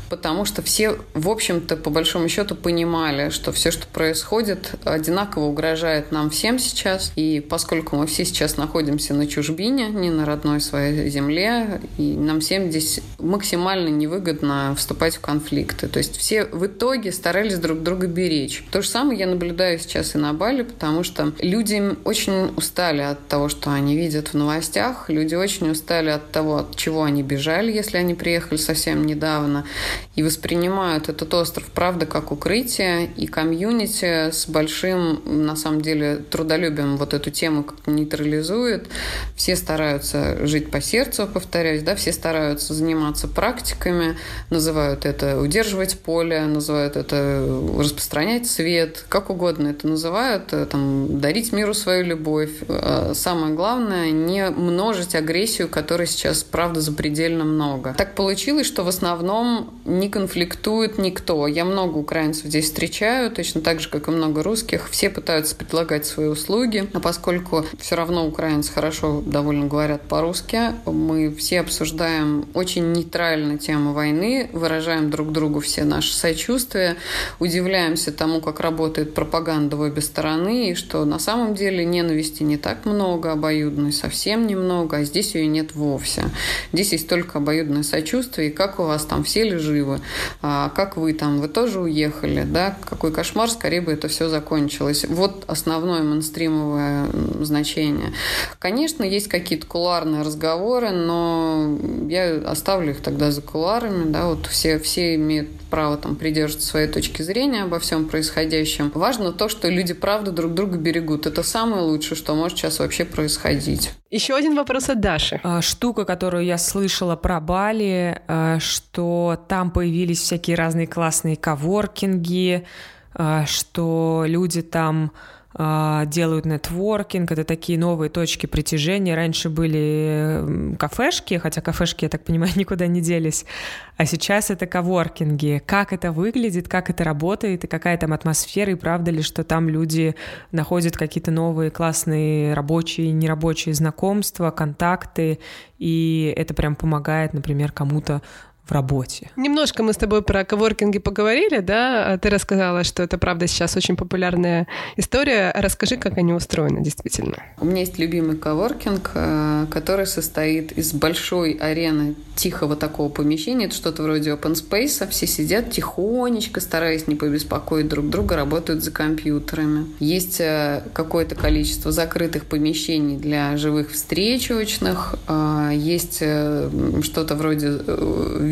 потому что все, в общем-то, по большому счету понимали, что все, что происходит, одинаково угрожает нам всем сейчас. И поскольку мы все сейчас находимся на чужбине, не на родной своей земле, земле, и нам всем здесь максимально невыгодно вступать в конфликты. То есть все в итоге старались друг друга беречь. То же самое я наблюдаю сейчас и на Бали, потому что люди очень устали от того, что они видят в новостях, люди очень устали от того, от чего они бежали, если они приехали совсем недавно, и воспринимают этот остров, правда, как укрытие, и комьюнити с большим, на самом деле, трудолюбием вот эту тему как нейтрализует. Все стараются жить по сердцу, повторяюсь, да, все стараются заниматься практиками, называют это удерживать поле, называют это распространять свет, как угодно это называют, э, там, дарить миру свою любовь. А самое главное, не множить агрессию, которой сейчас, правда, запредельно много. Так получилось, что в основном не конфликтует никто. Я много украинцев здесь встречаю, точно так же, как и много русских. Все пытаются предлагать свои услуги, а поскольку все равно украинцы хорошо довольно говорят по-русски, мы все обсуждаем очень нейтрально тему войны, выражаем друг другу все наши сочувствия, удивляемся тому, как работает пропаганда в обе стороны, и что на самом деле ненависти не так много, обоюдной совсем немного, а здесь ее нет вовсе. Здесь есть только обоюдное сочувствие, и как у вас там все ли живы, а как вы там, вы тоже уехали, да, какой кошмар, скорее бы это все закончилось. Вот основное мейнстримовое значение. Конечно, есть какие-то кулуарные разговоры, но я оставлю их тогда за кулуарами, да, вот все, все имеют право там придерживаться своей точки зрения обо всем происходящем. Важно то, что люди правда друг друга берегут. Это самое лучшее, что может сейчас вообще происходить. Еще один вопрос от Даши. А, штука, которую я слышала про Бали, а, что там появились всякие разные классные коворкинги, а, что люди там делают нетворкинг, это такие новые точки притяжения. Раньше были кафешки, хотя кафешки, я так понимаю, никуда не делись, а сейчас это коворкинги. Как это выглядит, как это работает, и какая там атмосфера, и правда ли, что там люди находят какие-то новые классные рабочие, нерабочие знакомства, контакты, и это прям помогает, например, кому-то в работе. Немножко мы с тобой про коворкинги поговорили, да? А ты рассказала, что это, правда, сейчас очень популярная история. Расскажи, как они устроены действительно. У меня есть любимый коворкинг, э, который состоит из большой арены тихого такого помещения. Это что-то вроде open space. Все сидят тихонечко, стараясь не побеспокоить друг друга, работают за компьютерами. Есть э, какое-то количество закрытых помещений для живых встреч очных. Э, есть что-то вроде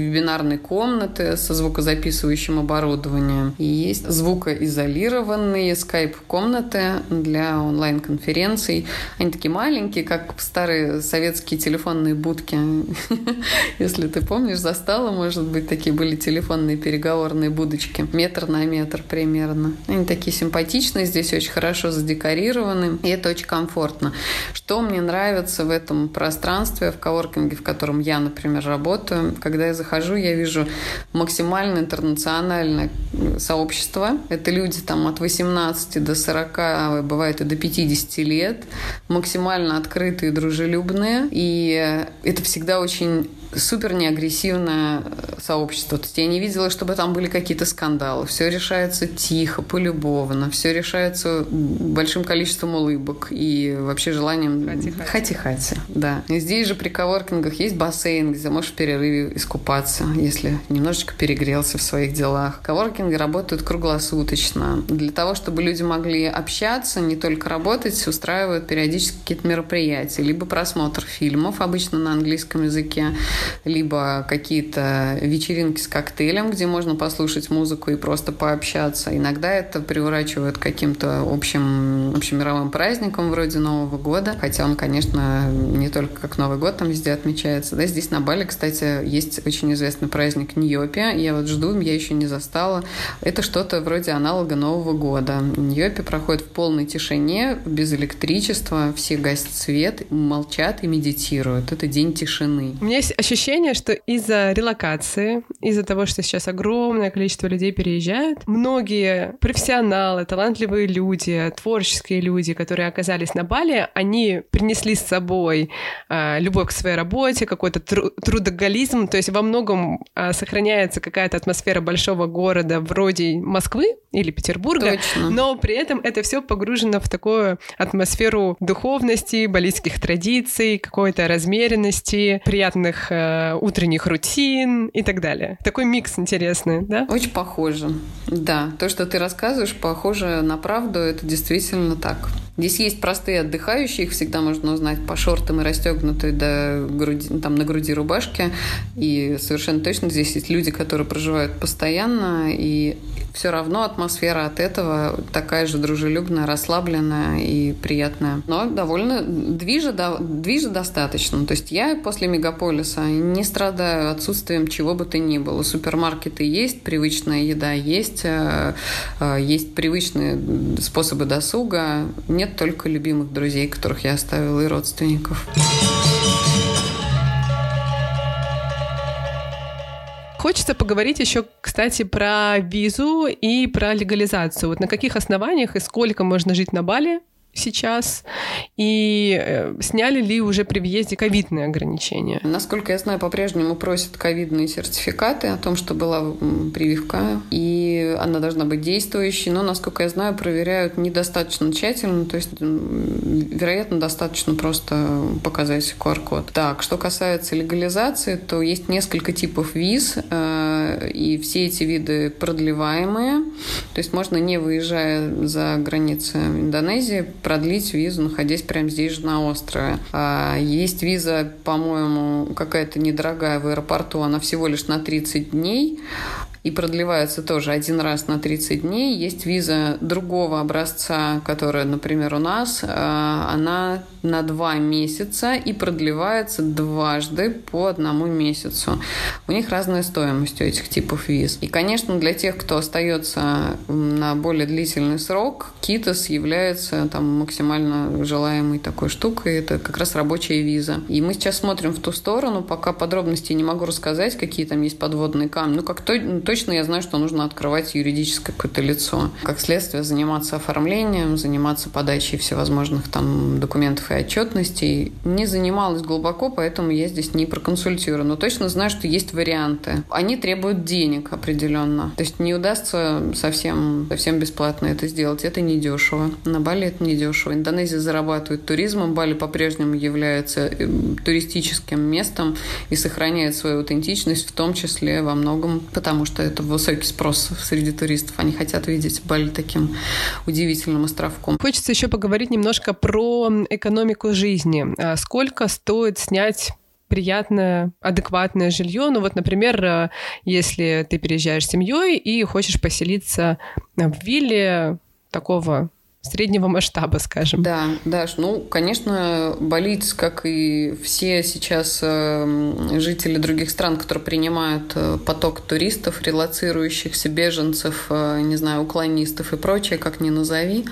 вебинарной комнаты со звукозаписывающим оборудованием. И есть звукоизолированные скайп-комнаты для онлайн-конференций. Они такие маленькие, как старые советские телефонные будки. Если ты помнишь, застала, может быть, такие были телефонные переговорные будочки. Метр на метр примерно. Они такие симпатичные, здесь очень хорошо задекорированы, и это очень комфортно. Что мне нравится в этом пространстве, в коворкинге, в котором я, например, работаю, когда я захожу захожу, я вижу максимально интернациональное сообщество. Это люди там от 18 до 40, а бывает и до 50 лет, максимально открытые, дружелюбные. И это всегда очень супер неагрессивное сообщество. То есть я не видела, чтобы там были какие-то скандалы. Все решается тихо, полюбовно. Все решается большим количеством улыбок и вообще желанием хати-хати. Да. И здесь же при коворкингах есть бассейн, где можешь в перерыве искупаться, если немножечко перегрелся в своих делах. Коворкинги работают круглосуточно. Для того, чтобы люди могли общаться, не только работать, устраивают периодически какие-то мероприятия. Либо просмотр фильмов, обычно на английском языке, либо какие-то вечеринки с коктейлем, где можно послушать музыку и просто пообщаться. Иногда это приурачивают каким-то общим, общемировым праздником вроде Нового года, хотя он, конечно, не только как Новый год там везде отмечается. Да, здесь на Бали, кстати, есть очень известный праздник Ньопи. Я вот жду, я еще не застала. Это что-то вроде аналога Нового года. Ньопи проходит в полной тишине, без электричества, все гасят свет, молчат и медитируют. Это день тишины. У меня есть что из-за релокации, из-за того, что сейчас огромное количество людей переезжают, многие профессионалы, талантливые люди, творческие люди, которые оказались на Бали, они принесли с собой э, любовь к своей работе, какой-то тру- трудоголизм, то есть во многом э, сохраняется какая-то атмосфера большого города вроде Москвы или Петербурга, Точно. но при этом это все погружено в такую атмосферу духовности, балийских традиций, какой-то размеренности, приятных э, утренних рутин и так далее. Такой микс интересный, да? Очень похоже. Да, то, что ты рассказываешь, похоже на правду, это действительно так. Здесь есть простые отдыхающие, их всегда можно узнать по шортам и расстегнутой до груди, там, на груди рубашки. И совершенно точно здесь есть люди, которые проживают постоянно, и все равно атмосфера от этого такая же дружелюбная, расслабленная и приятная. Но довольно движа, движа достаточно. То есть я после мегаполиса не страдаю отсутствием чего бы то ни было. Супермаркеты есть, привычная еда есть, э, э, есть привычные способы досуга. Нет только любимых друзей, которых я оставила, и родственников. Хочется поговорить еще, кстати, про визу и про легализацию. Вот на каких основаниях и сколько можно жить на Бали сейчас? И э, сняли ли уже при въезде ковидные ограничения? Насколько я знаю, по-прежнему просят ковидные сертификаты о том, что была прививка, и она должна быть действующей. Но, насколько я знаю, проверяют недостаточно тщательно, то есть, вероятно, достаточно просто показать QR-код. Так, что касается легализации, то есть несколько типов виз, э, и все эти виды продлеваемые. То есть можно, не выезжая за границы Индонезии, продлить визу, находясь прямо здесь же на острове. А, есть виза, по-моему, какая-то недорогая в аэропорту, она всего лишь на 30 дней и продлевается тоже один раз на 30 дней. Есть виза другого образца, которая, например, у нас, э, она на два месяца и продлевается дважды по одному месяцу. У них разная стоимость у этих типов виз. И, конечно, для тех, кто остается на более длительный срок, КИТОС является там максимально желаемой такой штукой. Это как раз рабочая виза. И мы сейчас смотрим в ту сторону, пока подробностей не могу рассказать, какие там есть подводные камни. Ну, как то, точно я знаю, что нужно открывать юридическое какое-то лицо. Как следствие заниматься оформлением, заниматься подачей всевозможных там документов и отчетностей. Не занималась глубоко, поэтому я здесь не проконсультирую. Но точно знаю, что есть варианты. Они требуют денег определенно. То есть не удастся совсем, совсем бесплатно это сделать. Это не дешево. На Бали это не дешево. Индонезия зарабатывает туризмом. Бали по-прежнему является э, туристическим местом и сохраняет свою аутентичность, в том числе во многом потому, что это высокий спрос среди туристов. Они хотят видеть Бали таким удивительным островком. Хочется еще поговорить немножко про экономику жизни. А сколько стоит снять приятное, адекватное жилье. Ну вот, например, э, если ты переезжаешь с семьей и хочешь поселиться в вилле такого среднего масштаба, скажем. Да, да, ну, конечно, болит, как и все сейчас э, жители других стран, которые принимают э, поток туристов, релацирующихся, беженцев, э, не знаю, уклонистов и прочее, как ни назови,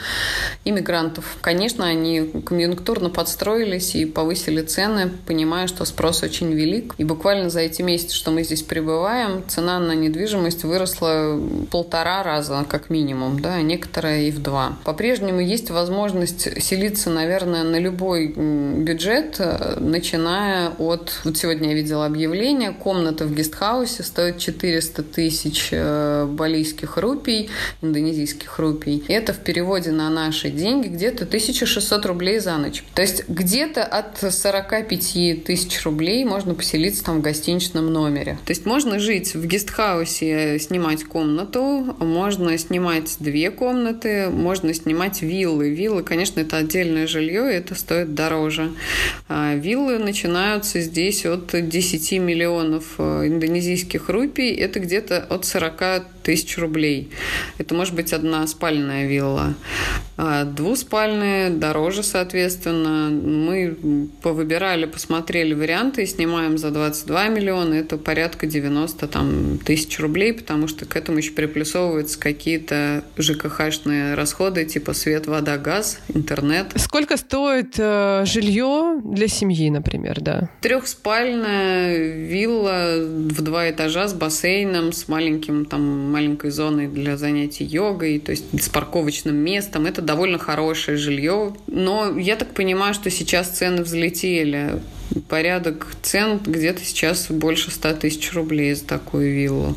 иммигрантов. Конечно, они конъюнктурно подстроились и повысили цены, понимая, что спрос очень велик. И буквально за эти месяцы, что мы здесь пребываем, цена на недвижимость выросла полтора раза, как минимум, да, некоторые и в два. По-прежнему по-прежнему есть возможность селиться, наверное, на любой бюджет, э, начиная от... Вот сегодня я видела объявление, комната в гестхаусе стоит 400 тысяч э, балийских рупий, индонезийских рупий. Это в переводе на наши деньги где-то 1600 рублей за ночь. То есть где-то от 45 тысяч рублей можно поселиться там в гостиничном номере. То есть можно жить в гестхаусе, снимать комнату, можно снимать две комнаты, можно снимать снимать виллы. Виллы, конечно, это отдельное жилье, и это стоит дороже. А виллы начинаются здесь от 10 миллионов э, индонезийских рупий. Это где-то от 40 тысяч рублей. Это может быть одна спальная вилла. А двуспальные дороже, соответственно. Мы повыбирали, посмотрели варианты и снимаем за 22 миллиона. Это порядка 90 там, тысяч рублей, потому что к этому еще приплюсовываются какие-то ЖКХшные расходы, типа свет, вода, газ, интернет. Сколько стоит э, жилье для семьи, например, да? Трехспальная вилла в два этажа с бассейном, с маленьким там маленькой зоной для занятий йогой, то есть с парковочным местом. Это довольно хорошее жилье. Но я так понимаю, что сейчас цены взлетели порядок цен где-то сейчас больше 100 тысяч рублей за такую виллу.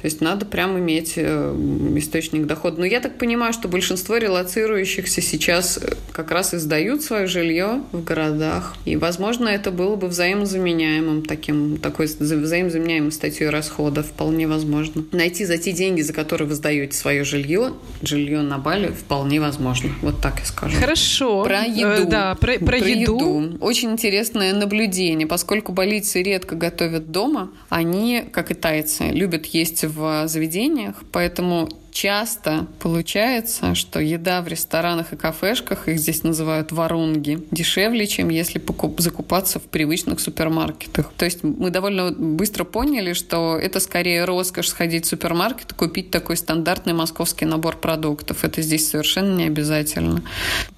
То есть надо прям иметь э, источник дохода. Но я так понимаю, что большинство релацирующихся сейчас э, как раз и сдают свое жилье в городах. И, возможно, это было бы взаимозаменяемым таким, такой взаимозаменяемой статьей расходов. Вполне возможно. Найти за те деньги, за которые вы сдаете свое жилье, жилье на Бали, вполне возможно. Вот так я скажу. Хорошо. Про э, еду. Да, про, про, про еду. еду. Очень интересная наблюдение. Поскольку болицы редко готовят дома, они, как и тайцы, любят есть в заведениях, поэтому часто получается, что еда в ресторанах и кафешках, их здесь называют варунги, дешевле, чем если закупаться в привычных супермаркетах. То есть мы довольно быстро поняли, что это скорее роскошь сходить в супермаркет и купить такой стандартный московский набор продуктов. Это здесь совершенно не обязательно.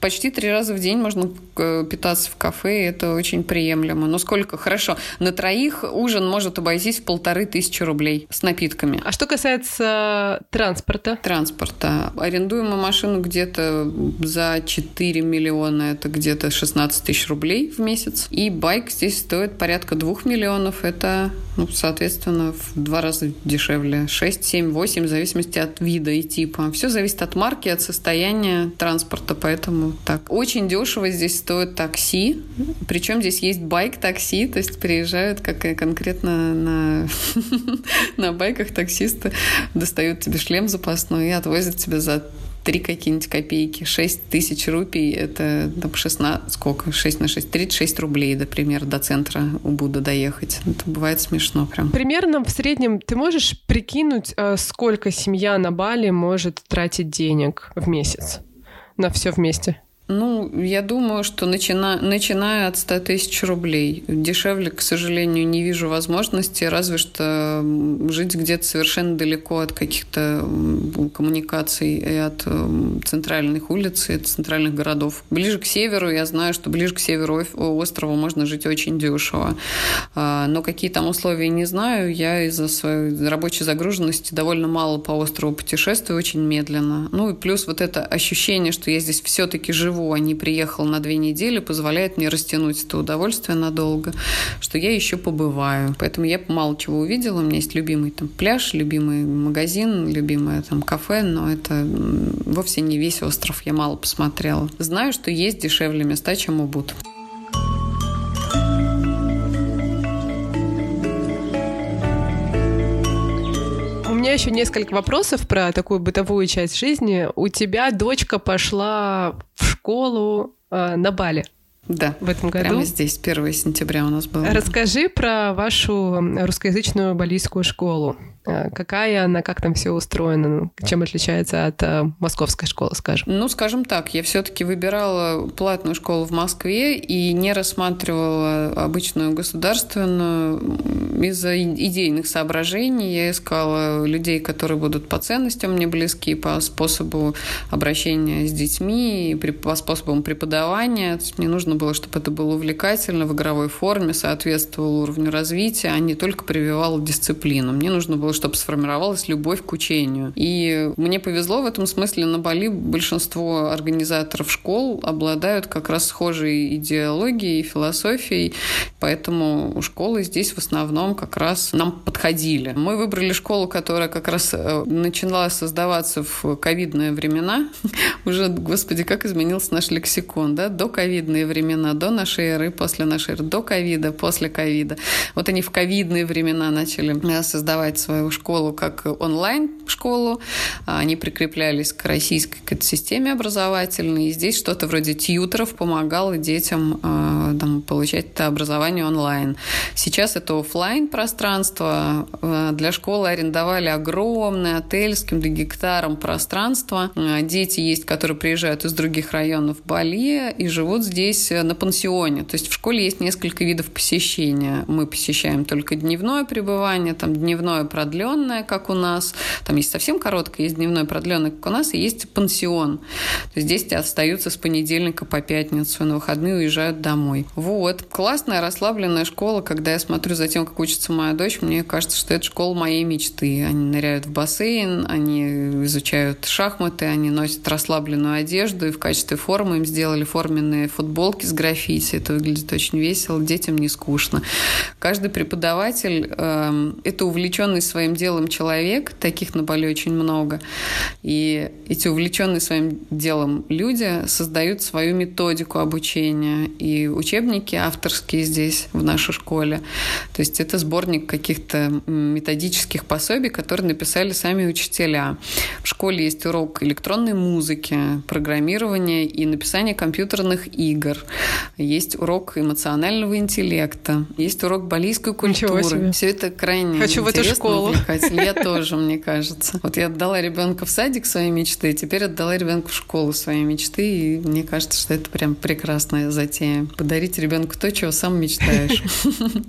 Почти три раза в день можно э, питаться в кафе, и это очень приемлемо. Но сколько? Хорошо. На троих ужин может обойтись в полторы тысячи рублей с напитками. А что касается транспорта, транспорта? Транспорта. Арендуем мы машину где-то за 4 миллиона, это где-то 16 тысяч рублей в месяц. И байк здесь стоит порядка 2 миллионов, это, ну, соответственно, в два раза дешевле. 6, 7, 8, в зависимости от вида и типа. Все зависит от марки, от состояния транспорта, поэтому так. Очень дешево здесь стоит такси, причем здесь есть байк-такси, то есть приезжают как конкретно на, на байках таксисты, достают тебе шлем запасной и отвозят тебя за три какие-нибудь копейки, 6 тысяч рупий, это там 16, сколько, 6 на 6, 36 рублей, например, до центра Убуда доехать. Это бывает смешно прям. Примерно в среднем ты можешь прикинуть, э, сколько семья на Бали может тратить денег в месяц на все вместе? Ну, я думаю, что начина... начиная от 100 тысяч рублей. Дешевле, к сожалению, не вижу возможности, разве что жить где-то совершенно далеко от каких-то коммуникаций и от центральных улиц и от центральных городов. Ближе к северу, я знаю, что ближе к северу острова можно жить очень дешево. А, но какие там условия, не знаю. Я из-за своей рабочей загруженности довольно мало по острову путешествую, очень медленно. Ну и плюс вот это ощущение, что я здесь все-таки живу а не приехал на две недели, позволяет мне растянуть это удовольствие надолго, что я еще побываю. Поэтому я мало чего увидела. У меня есть любимый там пляж, любимый магазин, любимое там кафе, но это вовсе не весь остров. Я мало посмотрела. Знаю, что есть дешевле места, чем Убуд. Меня еще несколько вопросов про такую бытовую часть жизни. У тебя дочка пошла в школу э, на Бали. Да, в этом году. Прямо здесь, 1 сентября у нас было. Расскажи про вашу русскоязычную балийскую школу. Э, какая она, как там все устроено, чем отличается от э, московской школы, скажем? Ну, скажем так, я все-таки выбирала платную школу в Москве и не рассматривала обычную государственную из-за идейных соображений. Я искала людей, которые будут по ценностям мне близки, по способу обращения с детьми, по способам преподавания. Мне нужно было, чтобы это было увлекательно, в игровой форме, соответствовало уровню развития, а не только прививало дисциплину. Мне нужно было, чтобы сформировалась любовь к учению. И мне повезло в этом смысле. На Бали большинство организаторов школ обладают как раз схожей идеологией и философией, поэтому школы здесь в основном как раз нам подходили. Мы выбрали школу, которая как раз э, начала создаваться в ковидные времена. Уже, господи, как изменился наш лексикон, да? До ковидные времена, до нашей эры, после нашей эры, до ковида, после ковида. Вот они в ковидные времена начали э, создавать свою школу как онлайн-школу. Они прикреплялись к российской системе образовательной. И здесь что-то вроде тьютеров помогало детям э, там, получать это образование онлайн. Сейчас это офлайн пространство. Э, для школы арендовали огромное отель с каким-то гектаром пространства. Э, дети есть, которые приезжают из других районов Бали и живут здесь на пансионе. То есть в школе есть несколько видов посещения. Мы посещаем только дневное пребывание, там дневное продленное продленное, как у нас. Там есть совсем короткое, есть дневное продленное, как у нас, и есть пансион. То есть здесь остаются с понедельника по пятницу, на выходные уезжают домой. Вот. Классная, расслабленная школа. Когда я смотрю за тем, как учится моя дочь, мне кажется, что это школа моей мечты. Они ныряют в бассейн, они изучают шахматы, они носят расслабленную одежду, и в качестве формы им сделали форменные футболки с граффити. Это выглядит очень весело, детям не скучно. Каждый преподаватель э, это увлеченный своим своим делом человек, таких на Бали очень много, и эти увлеченные своим делом люди создают свою методику обучения, и учебники авторские здесь, в нашей школе. То есть это сборник каких-то методических пособий, которые написали сами учителя. В школе есть урок электронной музыки, программирования и написания компьютерных игр. Есть урок эмоционального интеллекта, есть урок балийской культуры. Все это крайне Хочу в эту школу увлекатель. Я тоже, мне кажется. Вот я отдала ребенка в садик своей мечты, теперь отдала ребенка в школу своей мечты, и мне кажется, что это прям прекрасная затея. Подарить ребенку то, чего сам мечтаешь.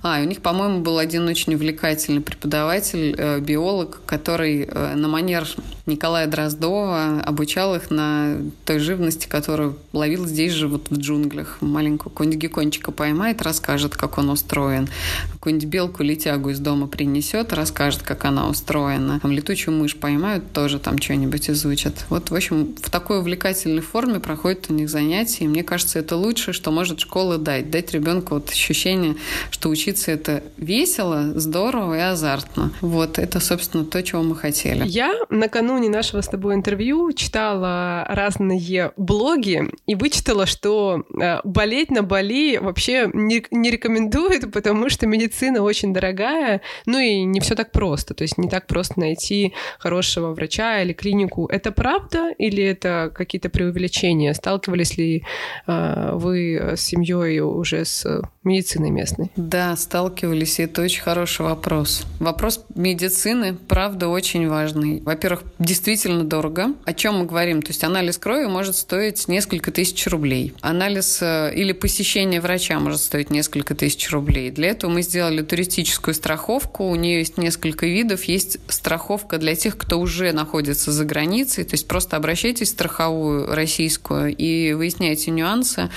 А, у них, по-моему, был один очень увлекательный преподаватель, э, биолог, который э, на манер Николая Дроздова, обучал их на той живности, которую ловил здесь же, вот в джунглях. Маленькую какого-нибудь геккончика поймает, расскажет, как он устроен. Какую-нибудь белку-летягу из дома принесет, расскажет, как она устроена. Там летучую мышь поймают, тоже там что-нибудь изучат. Вот, в общем, в такой увлекательной форме проходит у них занятия. И мне кажется, это лучшее, что может школа дать. Дать ребенку вот ощущение, что учиться это весело, здорово и азартно. Вот, это, собственно, то, чего мы хотели. Я накануне нашего с тобой интервью читала разные блоги и вычитала, что э, болеть на Бали вообще не, не рекомендуют, потому что медицина очень дорогая, ну и не все так просто. То есть не так просто найти хорошего врача или клинику. Это правда или это какие-то преувеличения? Сталкивались ли э, вы с семьей уже с медициной местной? Да, сталкивались, и это очень хороший вопрос. Вопрос медицины, правда, очень важный. Во-первых, действительно дорого. О чем мы говорим? То есть анализ крови может стоить несколько тысяч рублей. Анализ э, или посещение врача может стоить несколько тысяч рублей. Для этого мы сделали туристическую страховку. У нее есть несколько видов. Есть страховка для тех, кто уже находится за границей. То есть просто обращайтесь в страховую российскую и выясняйте нюансы.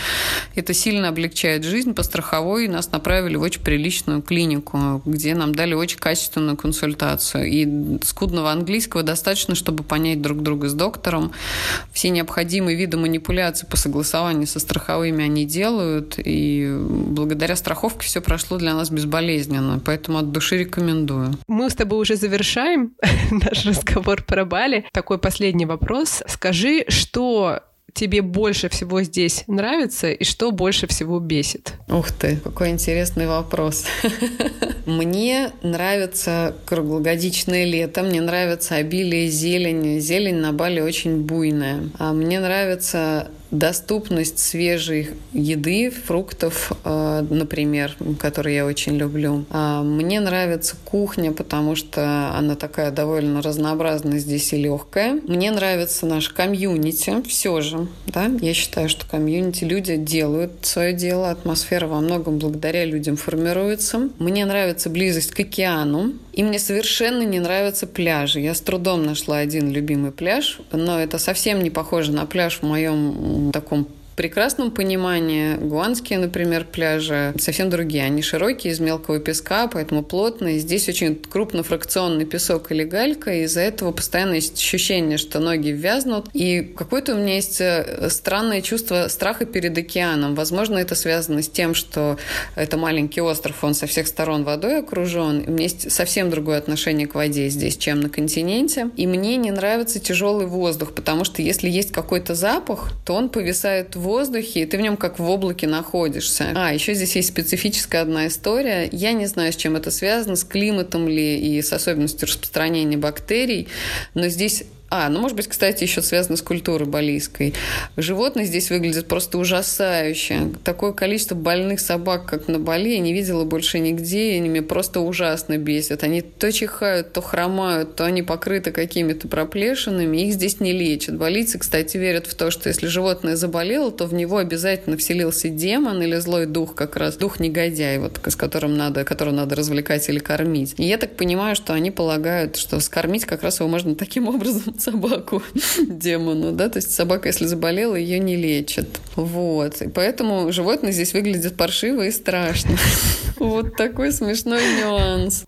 Это сильно облегчает жизнь по страховой. Нас направили в очень приличную клинику, где нам дали очень качественную консультацию. И скудного английского достаточно, чтобы понять друг друга с доктором. Все необходимые виды манипуляций по согласованию со страховыми они делают. И благодаря страховке все прошло для нас безболезненно. Поэтому от души рекомендую. Мы с тобой уже завершаем наш разговор про Бали. Такой последний вопрос. Скажи, что тебе больше всего здесь нравится и что больше всего бесит? Ух ты, какой интересный вопрос. Мне нравится круглогодичное лето, мне нравится обилие зелени. Зелень на Бали очень буйная. А мне нравится доступность свежей еды, фруктов, э, например, которые я очень люблю. А мне нравится кухня, потому что она такая довольно разнообразная здесь и легкая. Мне нравится наш комьюнити, все же. Да? Я считаю, что комьюнити люди делают свое дело, атмосфера во многом благодаря людям формируется. Мне нравится близость к океану, и мне совершенно не нравятся пляжи. Я с трудом нашла один любимый пляж, но это совсем не похоже на пляж в моем таком прекрасном понимании гуанские, например, пляжи совсем другие. Они широкие, из мелкого песка, поэтому плотные. Здесь очень крупнофракционный песок или галька, и из-за этого постоянно есть ощущение, что ноги вязнут. И какое-то у меня есть э, странное чувство страха перед океаном. Возможно, это связано с тем, что это маленький остров, он со всех сторон водой окружен. У меня есть совсем другое отношение к воде здесь, чем на континенте. И мне не нравится тяжелый воздух, потому что если есть какой-то запах, то он повисает в воздухе, и ты в нем как в облаке находишься. А, еще здесь есть специфическая одна история. Я не знаю, с чем это связано, с климатом ли и с особенностью распространения бактерий, но здесь а, ну, может быть, кстати, еще связано с культурой балийской. Животные здесь выглядят просто ужасающе. Такое количество больных собак, как на Бали, я не видела больше нигде, и они меня просто ужасно бесят. Они то чихают, то хромают, то они покрыты какими-то проплешинами, их здесь не лечат. Балийцы, кстати, верят в то, что если животное заболело, то в него обязательно вселился демон или злой дух, как раз дух негодяй, вот, с которым надо, которого надо развлекать или кормить. И я так понимаю, что они полагают, что скормить как раз его можно таким образом собаку демону, да, то есть собака, если заболела, ее не лечат. Вот. И поэтому животные здесь выглядят паршиво и страшно. Вот такой смешной нюанс.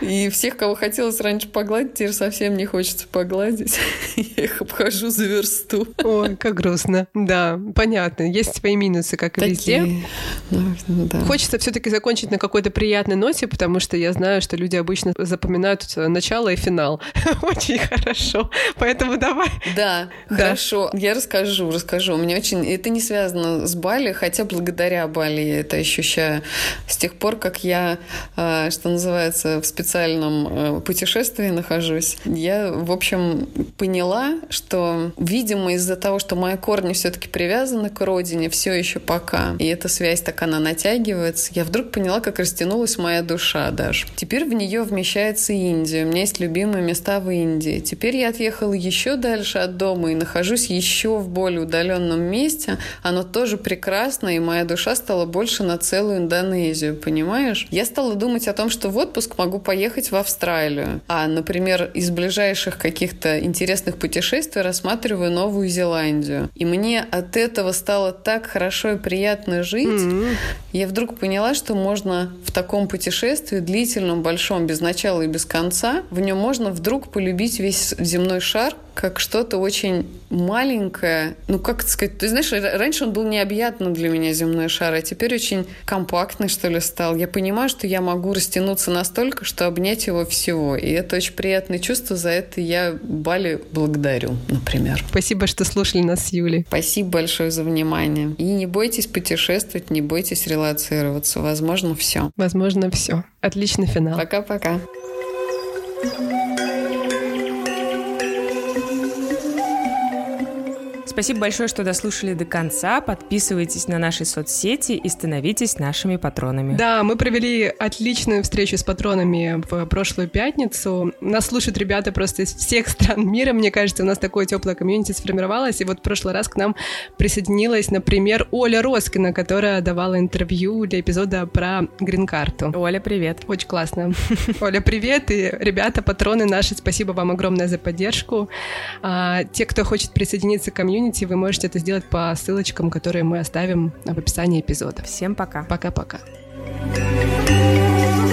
И всех, кого хотелось раньше погладить, теперь совсем не хочется погладить. Я их обхожу за версту. Ой, как грустно. Да, понятно. Есть свои минусы, как и везде. Ну, да. Хочется все таки закончить на какой-то приятной ноте, потому что я знаю, что люди обычно запоминают начало и финал. Очень хорошо. Поэтому давай. Да, да, хорошо. Я расскажу, расскажу. У меня очень... Это не связано с Бали, хотя благодаря Бали я это ощущаю. С тех пор, как я, а, что называется, в специальном э, путешествии нахожусь, я, в общем, поняла, что, видимо, из-за того, что мои корни все-таки привязаны к родине, все еще пока, и эта связь так она натягивается, я вдруг поняла, как растянулась моя душа даже. Теперь в нее вмещается Индия. У меня есть любимые места в Индии. Теперь я отъехала еще дальше от дома и нахожусь еще в более удаленном месте. Оно тоже прекрасно, и моя душа стала больше на целую Индонезию, понимаешь? Я стала думать о том, что в отпуск могу поехать в Австралию. А, например, из ближайших каких-то интересных путешествий рассматриваю Новую Зеландию. И мне от этого стало так хорошо и приятно жить. Mm-hmm. Я вдруг поняла, что можно в таком путешествии, длительном, большом, без начала и без конца, в нем можно вдруг полюбить весь земной шар, как что-то очень маленькое. Ну, как это сказать? Ты знаешь, раньше он был необъятным для меня земной шар, а теперь очень компактный, что ли, стал. Я понимаю, что я могу растянуться настолько, что обнять его всего. И это очень приятное чувство. За это я Бали благодарю, например. Спасибо, что слушали нас с Юлей. Спасибо большое за внимание. И не бойтесь путешествовать, не бойтесь релацироваться. Возможно, все. Возможно, все. Отличный финал. Пока-пока. Спасибо большое, что дослушали до конца. Подписывайтесь на наши соцсети и становитесь нашими патронами. Да, мы провели отличную встречу с патронами в прошлую пятницу. Нас слушают ребята просто из всех стран мира. Мне кажется, у нас такое теплое комьюнити сформировалось. И вот в прошлый раз к нам присоединилась, например, Оля Роскина, которая давала интервью для эпизода про грин-карту. Оля, привет. Очень классно. Оля, привет. И ребята, патроны наши, спасибо вам огромное за поддержку. А, те, кто хочет присоединиться к комьюнити, комьюнити, вы можете это сделать по ссылочкам, которые мы оставим в описании эпизода. Всем пока. Пока-пока. thank you